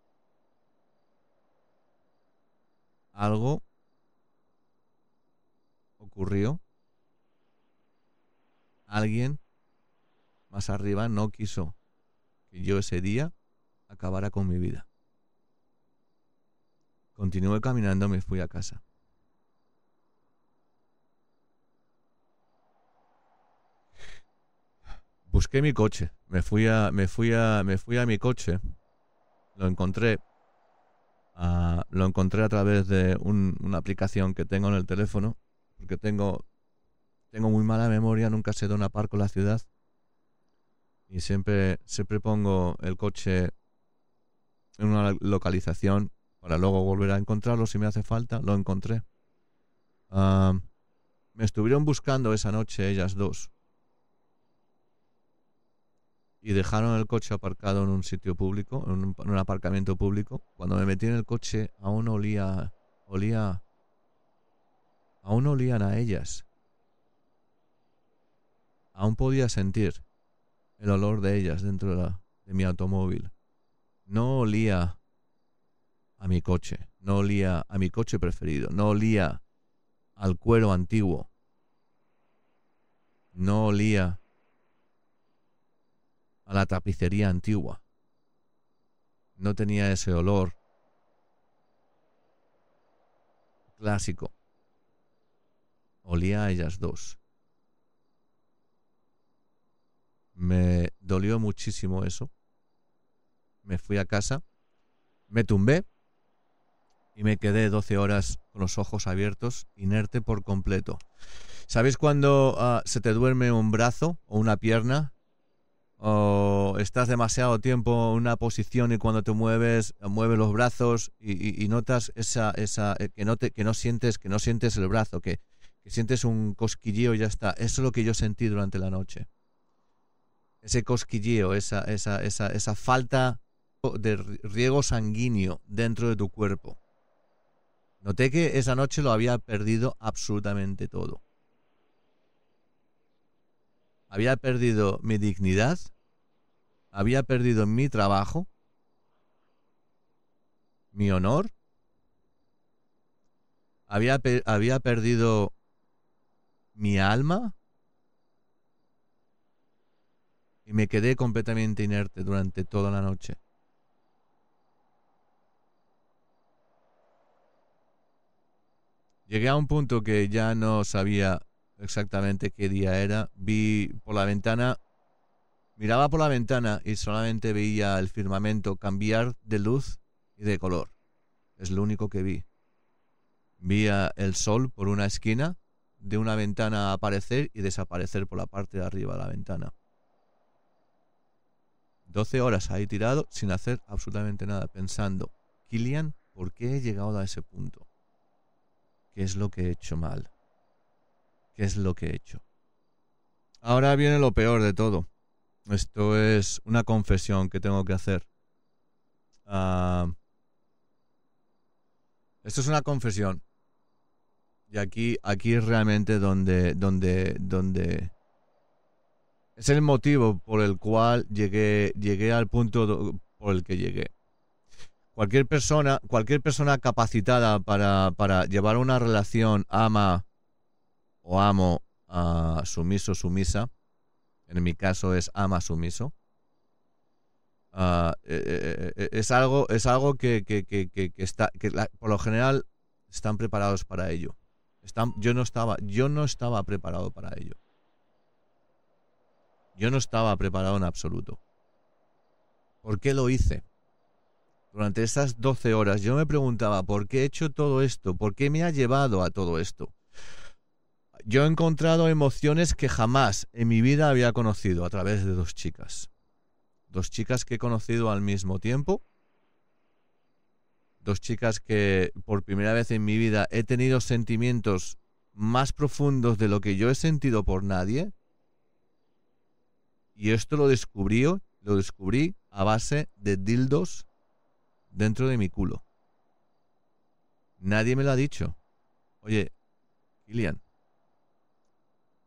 Algo ocurrió. Alguien más arriba no quiso que yo ese día acabara con mi vida. Continué caminando, me fui a casa. Busqué mi coche. Me fui a, me fui a, me fui a mi coche. Lo encontré. Lo encontré a través de una aplicación que tengo en el teléfono. Porque tengo, tengo muy mala memoria. Nunca sé dónde aparco la ciudad. Y siempre, siempre pongo el coche en una localización para luego volver a encontrarlo si me hace falta. Lo encontré. Me estuvieron buscando esa noche ellas dos y dejaron el coche aparcado en un sitio público, en un, aparcamiento público. Cuando me metí en el coche aún olía, olía, aún olían a ellas. Aún podía sentir el olor de ellas dentro de, mi automóvil. No olía a mi coche, no olía a mi coche preferido, no olía al cuero antiguo, no olía a la tapicería antigua. No tenía ese olor clásico. Olía a ellas dos. Me dolió muchísimo eso. Me fui a casa, me tumbé y me quedé 12 horas con los ojos abiertos, inerte por completo. ¿Sabes cuando ah, se te duerme un brazo o una pierna o estás demasiado tiempo en una posición y cuando te mueves, mueves los brazos y, notas esa, esa eh, que no te, que no sientes, que no sientes el brazo, que, que sientes un cosquilleo y ya está. Eso es lo que yo sentí durante la noche. Ese cosquilleo, esa, esa, esa, esa falta de riego sanguíneo dentro de tu cuerpo. Noté que esa noche lo había perdido absolutamente todo. Había perdido mi dignidad, había perdido mi trabajo, mi honor, había, había perdido mi alma y me quedé completamente inerte durante toda la noche. Llegué a un punto que ya no sabía exactamente qué día era. Vi por la ventana, miraba por la ventana y solamente veía el firmamento cambiar de luz y de color. Es lo único que vi. Vi el sol por una esquina de una ventana aparecer y desaparecer por la parte de arriba de la ventana. 12 horas ahí tirado sin hacer absolutamente nada, pensando, Kilian, ¿por qué he llegado a ese punto? ¿Qué es lo que he hecho mal? ¿Qué es lo que he hecho? Ahora viene lo peor de todo. Esto es una confesión que tengo que hacer. Ah, esto es una confesión. Y aquí, aquí es realmente donde, donde, donde es el motivo por el cual llegué, llegué al punto por el que llegué. Cualquier persona, cualquier persona capacitada para, para llevar una relación ama o amo a sumiso, sumisa, en mi caso es ama sumiso, ah, eh, eh, eh, es algo, es algo que, que, que, que está, por lo general están preparados para ello. Están, yo no estaba, yo no estaba preparado para ello. Yo no estaba preparado en absoluto. ¿Por qué lo hice? Durante esas 12 horas yo me preguntaba, ¿por qué he hecho todo esto? ¿Por qué me ha llevado a todo esto? Yo he encontrado emociones que jamás en mi vida había conocido a través de dos chicas. Dos chicas que he conocido al mismo tiempo. Dos chicas que por primera vez en mi vida he tenido sentimientos más profundos de lo que yo he sentido por nadie. Y esto lo descubrí, lo descubrí a base de dildos dentro de mi culo. Nadie me lo ha dicho. Oye, Kilian,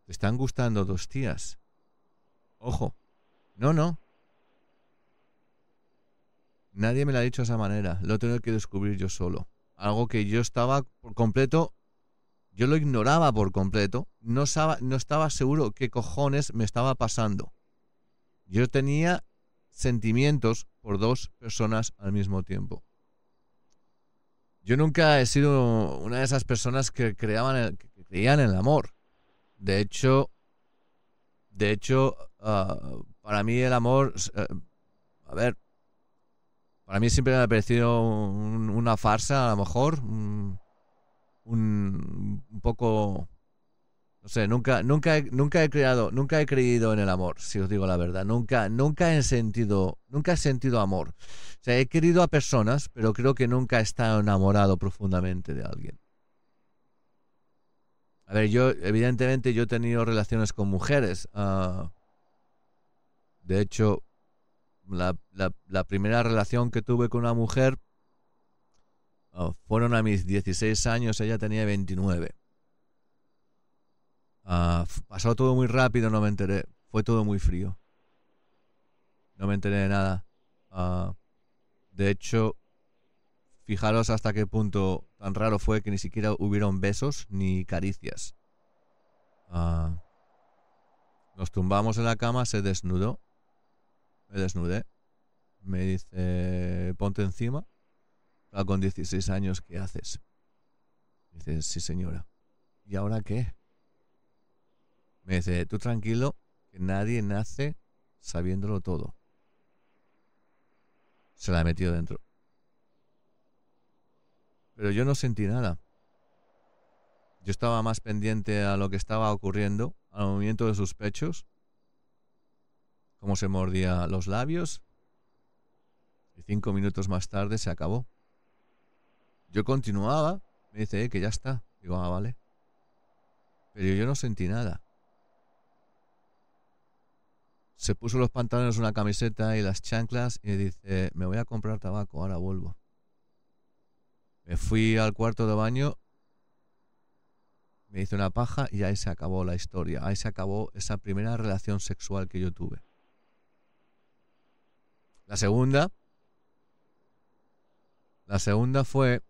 te están gustando dos tías. Ojo. No, no. Nadie me lo ha dicho de esa manera. Lo tengo que descubrir yo solo. Algo que yo estaba por completo. Yo lo ignoraba por completo. No no estaba seguro qué cojones me estaba pasando. Yo tenía sentimientos por dos personas al mismo tiempo. Yo nunca he sido una de esas personas que, creaban creían en el amor. De hecho, de hecho, ah, para mí el amor, eh, a ver, para mí siempre me ha parecido una farsa, a lo mejor, un, poco, no sé, nunca, nunca, nunca he creado, nunca he creído en el amor, si os digo la verdad, nunca, nunca he sentido, nunca he sentido amor. O sea, he querido a personas, pero creo que nunca he estado enamorado profundamente de alguien. A ver, yo, evidentemente, yo he tenido relaciones con mujeres. Ah, de hecho, la, primera relación que tuve con una mujer ah, fueron a mis 16 años, ella tenía 29. Ah, pasó todo muy rápido, no me enteré. Fue todo muy frío. No me enteré de nada. de hecho, Fijaros hasta qué punto tan raro fue que ni siquiera hubieron besos ni caricias. Ah, nos tumbamos en la cama, se desnudó. Me desnudé. Me dice, ponte encima. Ah, con 16 años, ¿qué haces? Dice, sí señora. ¿Y ahora qué? Me dice, tú tranquilo, que nadie nace sabiéndolo todo. Se la ha metido dentro. Pero yo no sentí nada. Yo estaba más pendiente a lo que estaba ocurriendo, al movimiento de sus pechos, cómo se mordía los labios, y cinco minutos más tarde se acabó. Yo continuaba, me dice eh, que ya está. Digo, ah, vale. Pero yo no sentí nada. Se puso los pantalones, una camiseta y las chanclas y dice, me voy a comprar tabaco, ahora vuelvo. Me fui al cuarto de baño, me hice una paja y ahí se acabó la historia. Ahí se acabó esa primera relación sexual que yo tuve. La segunda, la segunda fue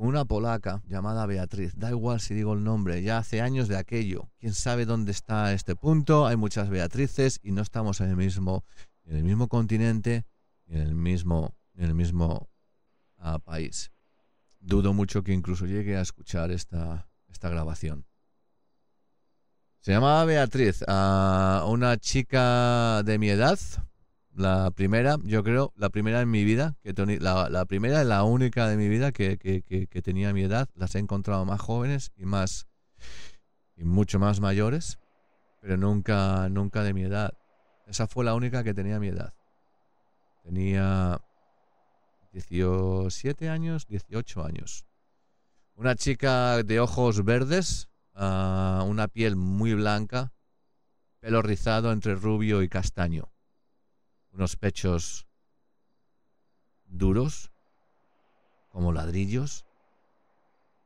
con una polaca llamada Beatriz. Da igual si digo el nombre, ya hace años de aquello. Quién sabe dónde está este punto. Hay muchas Beatrices y no estamos en el mismo, en el mismo continente, en el mismo, en el mismo ah, país dudo mucho que incluso llegue a escuchar esta, esta grabación. Se llamaba Beatriz, a una chica de mi edad, la primera, yo creo, la primera en mi vida, que la, la primera la única de mi vida que, que, que, tenía mi edad. Las he encontrado más jóvenes y más, y mucho más mayores, pero nunca, nunca de mi edad. Esa fue la única que tenía mi edad. Tenía 17 años, 18 años. Una chica de ojos verdes, ah, una piel muy blanca, pelo rizado entre rubio y castaño, unos pechos duros como ladrillos,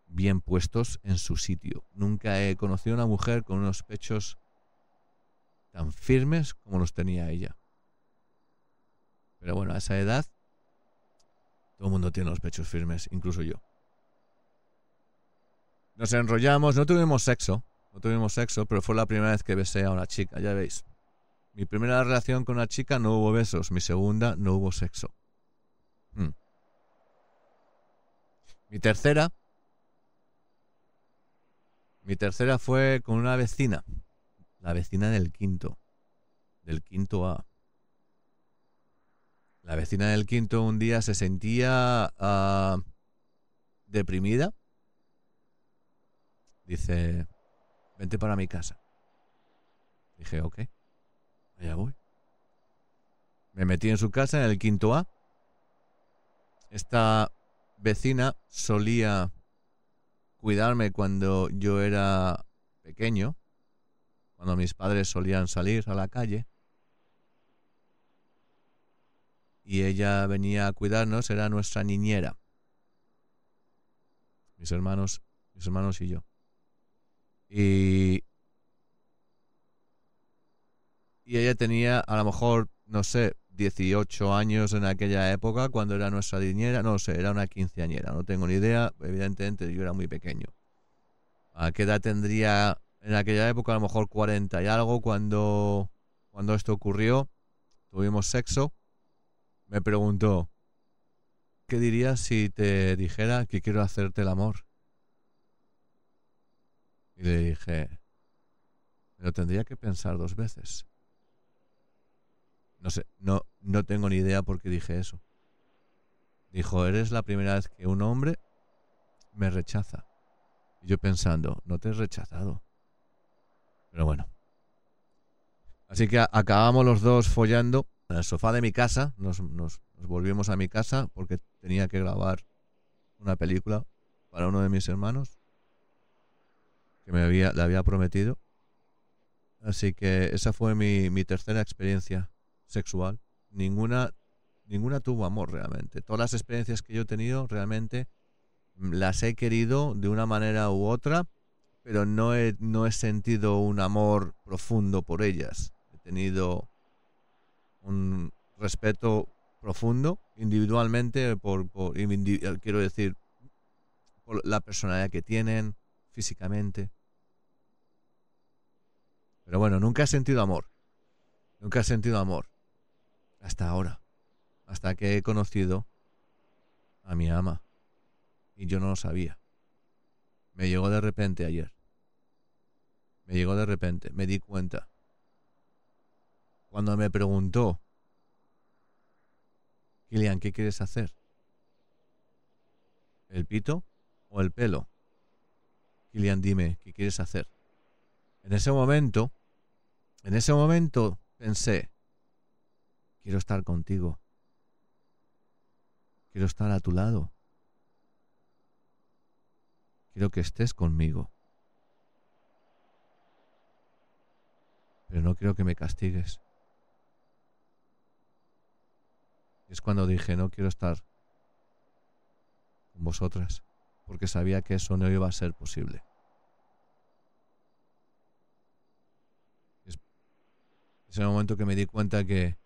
bien puestos en su sitio. Nunca he conocido una mujer con unos pechos tan firmes como los tenía ella. Pero bueno, a esa edad todo el mundo tiene los pechos firmes, incluso yo. Nos enrollamos, no tuvimos sexo, no tuvimos sexo, pero fue la primera vez que besé a una chica, ya veis. Mi primera relación con una chica no hubo besos, mi segunda no hubo sexo. Hmm. Mi tercera, mi tercera fue con una vecina, la vecina del quinto, del quinto A. La vecina del quinto un día se sentía ah, deprimida. Dice, vente para mi casa. Dije, ok, allá voy. Me metí en su casa, en el quinto A. Esta vecina solía cuidarme cuando yo era pequeño, cuando mis padres solían salir a la calle. Y ella venía a cuidarnos, era nuestra niñera. Mis hermanos, mis hermanos y yo. Y, y ella tenía a lo mejor, no sé, 18 años en aquella época, cuando era nuestra niñera, no sé, era una quinceañera, no tengo ni idea, evidentemente yo era muy pequeño. ¿A qué edad tendría en aquella época? A lo mejor 40 y algo cuando, cuando esto ocurrió, tuvimos sexo, me preguntó, ¿qué dirías si te dijera que quiero hacerte el amor? Y le dije, me lo tendría que pensar dos veces. No sé, no, no tengo ni idea por qué dije eso. Dijo, eres la primera vez que un hombre me rechaza. Y yo pensando, no te he rechazado. Pero bueno. Así que acabamos los dos follando en el sofá de mi casa. Nos, nos, nos volvimos a mi casa porque tenía que grabar una película para uno de mis hermanos que me había, le había prometido. Así que esa fue mi, mi tercera experiencia sexual. Ninguna, ninguna tuvo amor realmente. Todas las experiencias que yo he tenido realmente mm, las he querido de una manera u otra, pero no he, no he sentido un amor profundo por ellas. He tenido un respeto profundo individualmente por, por quiero decir por la personalidad que tienen físicamente pero bueno nunca he sentido amor nunca he sentido amor hasta ahora, hasta que he conocido a mi ama. Y yo no lo sabía. Me llegó de repente ayer. Me llegó de repente, me di cuenta. Cuando me preguntó, Kilian, ¿qué quieres hacer? ¿El pito o el pelo? Kilian, dime, ¿qué quieres hacer? En ese momento, en ese momento pensé, Quiero estar contigo. Quiero estar a tu lado. Quiero que estés conmigo. Pero no quiero que me castigues. es cuando dije, no quiero estar con vosotras, porque sabía que eso no iba a ser posible. Es, el momento que me di cuenta que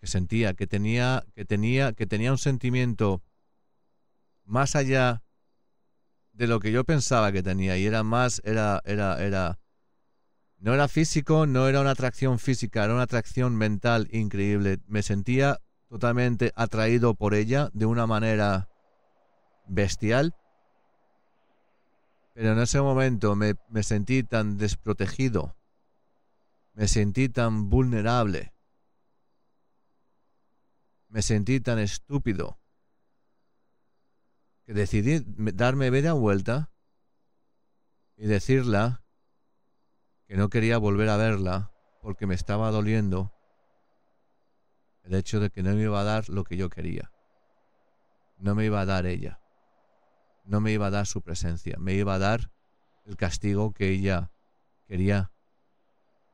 que sentía, que tenía, que tenía, que tenía un sentimiento más allá de lo que yo pensaba que tenía y era más, era, era, era, no era físico, no era una atracción física, era una atracción mental increíble. Me sentía totalmente atraído por ella de una manera bestial. Pero en ese momento me, me sentí tan desprotegido, me sentí tan vulnerable me sentí tan estúpido que decidí darme media vuelta y decirla que no quería volver a verla porque me estaba doliendo el hecho de que no me iba a dar lo que yo quería. No me iba a dar ella. No me iba a dar su presencia. Me iba a dar el castigo que ella quería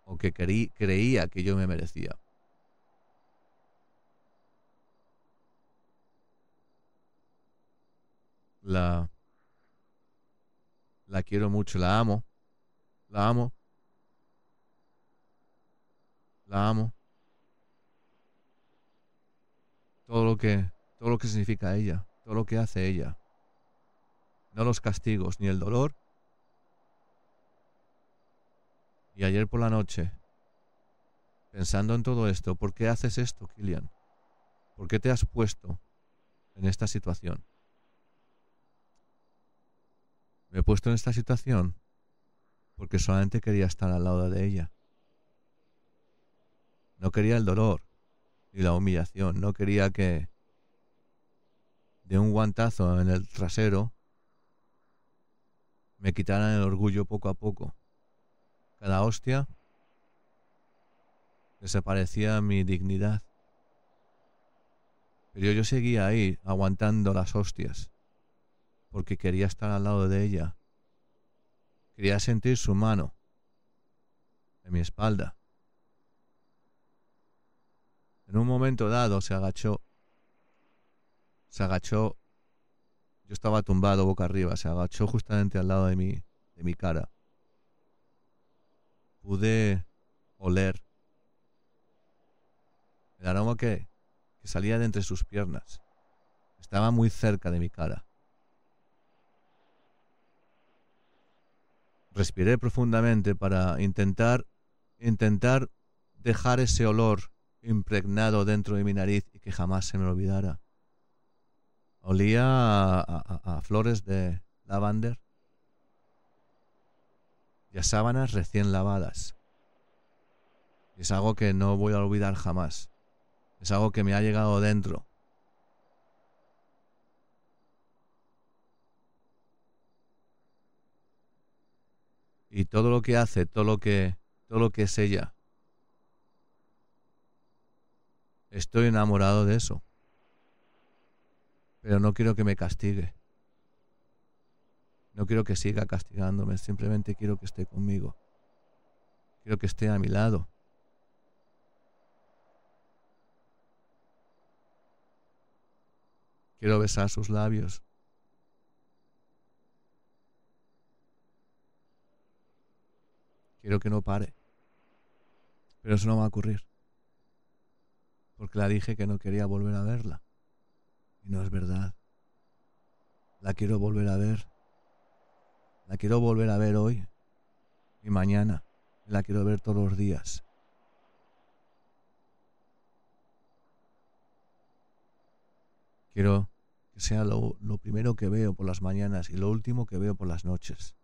o que creía que yo me merecía. La, la quiero mucho, la amo, la amo, la amo. Todo lo que, todo lo que significa ella, todo lo que hace ella. No los castigos ni el dolor, Y ayer por la noche, pensando en todo esto, ¿por qué haces esto, Kilian? ¿Por qué te has puesto en esta situación? Me he puesto en esta situación porque solamente quería estar al lado de ella. No quería el dolor ni la humillación, no quería que de un guantazo en el trasero me quitaran el orgullo poco a poco. Cada hostia desaparecía mi dignidad. Pero yo seguía ahí, aguantando las hostias, porque quería estar al lado de ella. Quería sentir su mano en mi espalda. En un momento dado se agachó, se agachó, yo estaba tumbado boca arriba, se agachó justamente al lado de mi, de mi cara pude oler el aroma que, que salía de entre sus piernas. Estaba muy cerca de mi cara. Respiré profundamente para intentar intentar dejar ese olor impregnado dentro de mi nariz y que jamás se me olvidara. Olía a, flores de lavander y a sábanas recién lavadas. Es algo que no voy a olvidar jamás. Es algo que me ha llegado dentro. Y todo lo que hace, todo lo que, todo lo que es ella. Estoy enamorado de eso. Pero no quiero que me castigue. No quiero que siga castigándome, simplemente quiero que esté conmigo. Quiero que esté a mi lado. Quiero besar sus labios. Quiero que no pare. Pero eso no va a ocurrir. Porque la dije que no quería volver a verla. Y no es verdad. La quiero volver a ver. La quiero volver a ver hoy y mañana. La quiero ver todos los días. Quiero que sea lo, lo, primero que veo por las mañanas y lo último que veo por las noches.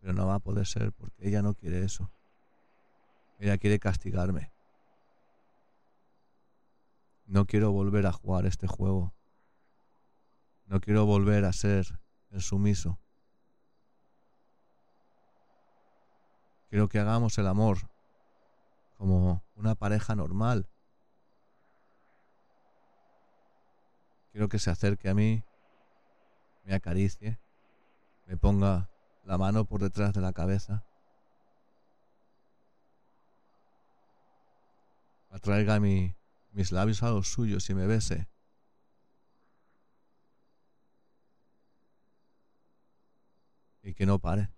Pero no va a poder ser porque ella no quiere eso. Ella quiere castigarme. No quiero volver a jugar este juego. No quiero volver a ser el sumiso. Quiero que hagamos el amor como una pareja normal. Quiero que se acerque a mí, me acaricie, me ponga la mano por detrás de la cabeza, atraiga mi, mis labios a los suyos y me bese. y que no pare.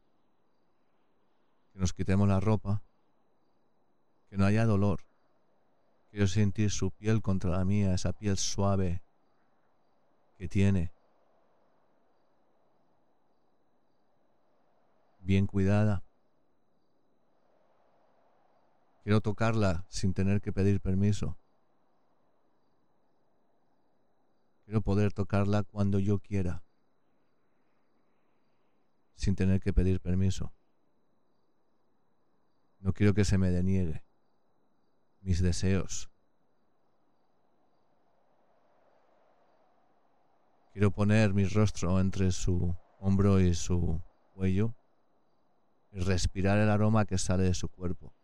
Que nos quitemos la ropa, que no haya dolor. Quiero sentir su piel contra la mía, esa piel suave que tiene. Bien cuidada. Quiero tocarla sin tener que pedir permiso. Quiero poder tocarla cuando yo quiera sin tener que pedir permiso. No quiero que se me deniegue mis deseos. Quiero poner mi rostro entre su hombro y su cuello respirar el aroma que sale de su cuerpo.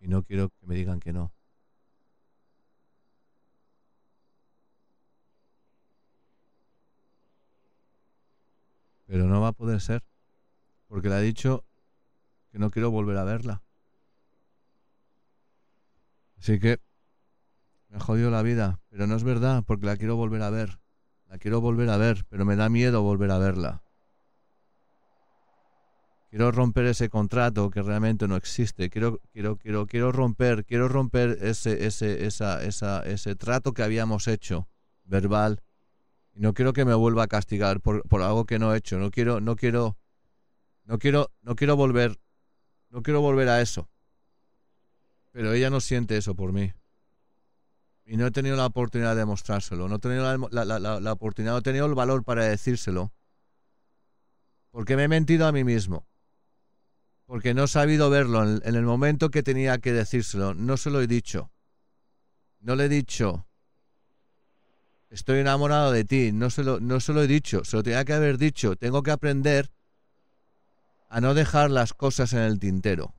Y no quiero que me digan que no. Pero no va a poder ser, porque le ha dicho que no quiero volver a verla. Así que me ha jodido la vida, pero no es verdad, porque la quiero volver a ver. La quiero volver a ver, pero me da miedo volver a verla. Quiero romper ese contrato que realmente no existe. Quiero, quiero, quiero, quiero romper, quiero romper ese, ese, esa, esa, ese trato que habíamos hecho, verbal. Y no quiero que me vuelva a castigar por, por algo que no he hecho. No quiero, no quiero, no quiero, no quiero volver, no quiero volver a eso. Pero ella no siente eso por mí. Y no he tenido la oportunidad de mostrárselo. No he tenido la, la, la, la oportunidad, no he tenido el valor para decírselo. Porque me he mentido a mí mismo. Porque no he sabido verlo en, el momento que tenía que decírselo. No se lo he dicho. No le he dicho. Estoy enamorado de ti. No se, lo, no se lo he dicho. Se lo tenía que haber dicho. Tengo que aprender a no dejar las cosas en el tintero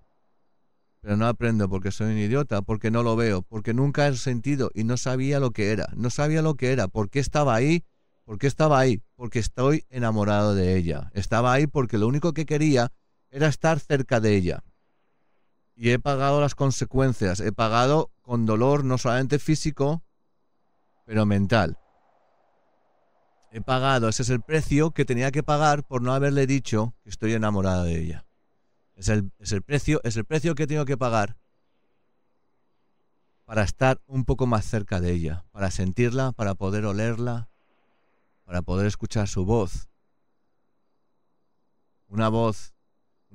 pero no aprendo porque soy un idiota, porque no lo veo, porque nunca he sentido y no sabía lo que era, no sabía lo que era, por qué estaba ahí, por qué estaba ahí, porque estoy enamorado de ella, estaba ahí porque lo único que quería era estar cerca de ella. Y he pagado las consecuencias, he pagado con dolor no solamente físico, pero mental. He pagado, ese es el precio que tenía que pagar por no haberle dicho que estoy enamorado de ella. Es el, es el, precio, es el precio que tengo que pagar para estar un poco más cerca de ella, para sentirla, para poder olerla, para poder escuchar su voz. Una voz,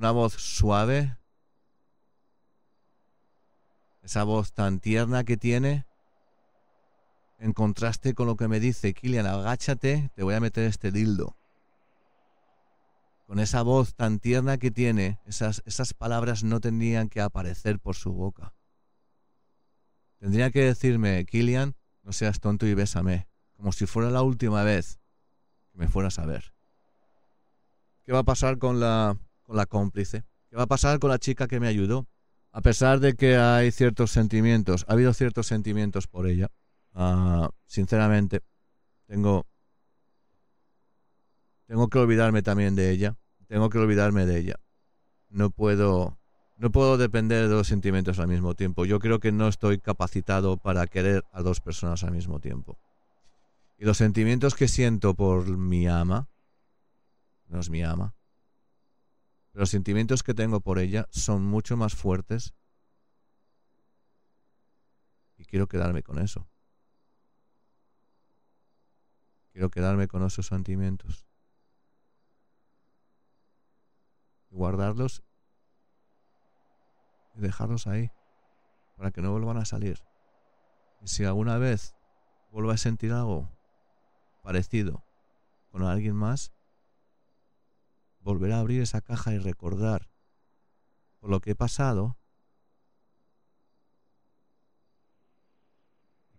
una voz suave, esa voz tan tierna que tiene, en contraste con lo que me dice, Kilian, agáchate, te voy a meter este dildo con esa voz tan tierna que tiene, esas, esas palabras no tendrían que aparecer por su boca. Tendría que decirme, Kilian, no seas tonto y bésame, como si fuera la última vez que me fueras a ver. ¿Qué va a pasar con la, con la cómplice? ¿Qué va a pasar con la chica que me ayudó? A pesar de que hay ciertos sentimientos, ha habido ciertos sentimientos por ella, uh, sinceramente, tengo tengo que olvidarme también de ella. Tengo que olvidarme de ella. No puedo no puedo depender de dos sentimientos al mismo tiempo. Yo creo que no estoy capacitado para querer a dos personas al mismo tiempo. Y los sentimientos que siento por mi ama, no es mi ama, los sentimientos que tengo por ella son mucho más fuertes y quiero quedarme con eso. Quiero quedarme con esos sentimientos. y guardarlos y dejarlos ahí para que no vuelvan a salir. Y si alguna vez vuelvo a sentir algo parecido con alguien más, volver a abrir esa caja y recordar por lo que he pasado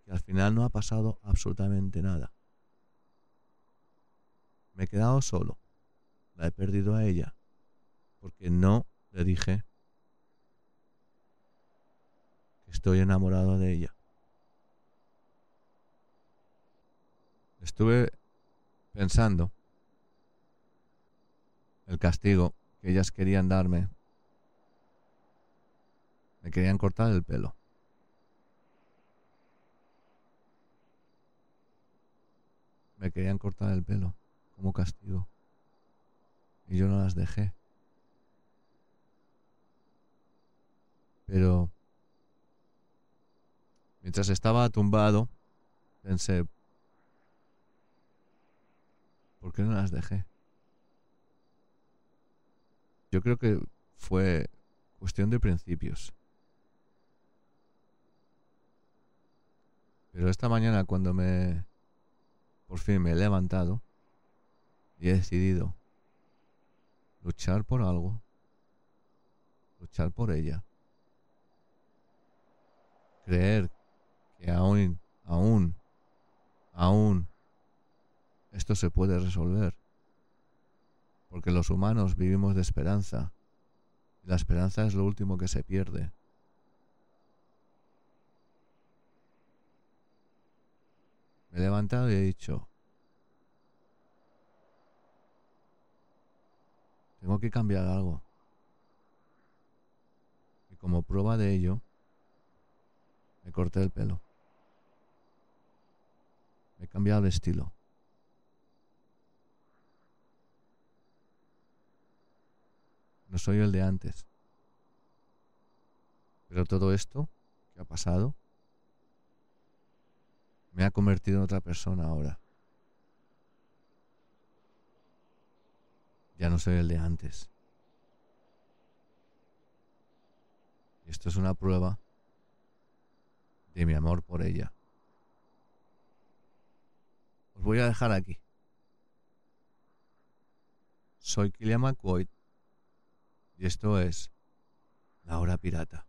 que al final no ha pasado absolutamente nada. Me he quedado solo, la he perdido a ella porque no le dije que estoy enamorado de ella. Estuve pensando el castigo que ellas querían darme. Me querían cortar el pelo. Me querían cortar el pelo como castigo. Y yo no las dejé. Pero mientras estaba tumbado, pensé, ¿por qué no las dejé? Yo creo que fue cuestión de principios. Pero esta mañana cuando me por fin me he levantado y he decidido luchar por algo, luchar por ella creer que aún, aún, aún esto se puede resolver. Porque los humanos vivimos de esperanza. Y la esperanza es lo último que se pierde. Me he levantado y he dicho, tengo que cambiar algo. Y como prueba de ello, me corté el pelo. Me he cambiado el estilo. No soy el de antes. Pero todo esto que ha pasado me ha convertido en otra persona ahora. Ya no soy el de antes. Esto es una prueba de mi amor por ella. Os voy a dejar aquí. Soy Kilian McCoy y esto es La Hora Pirata.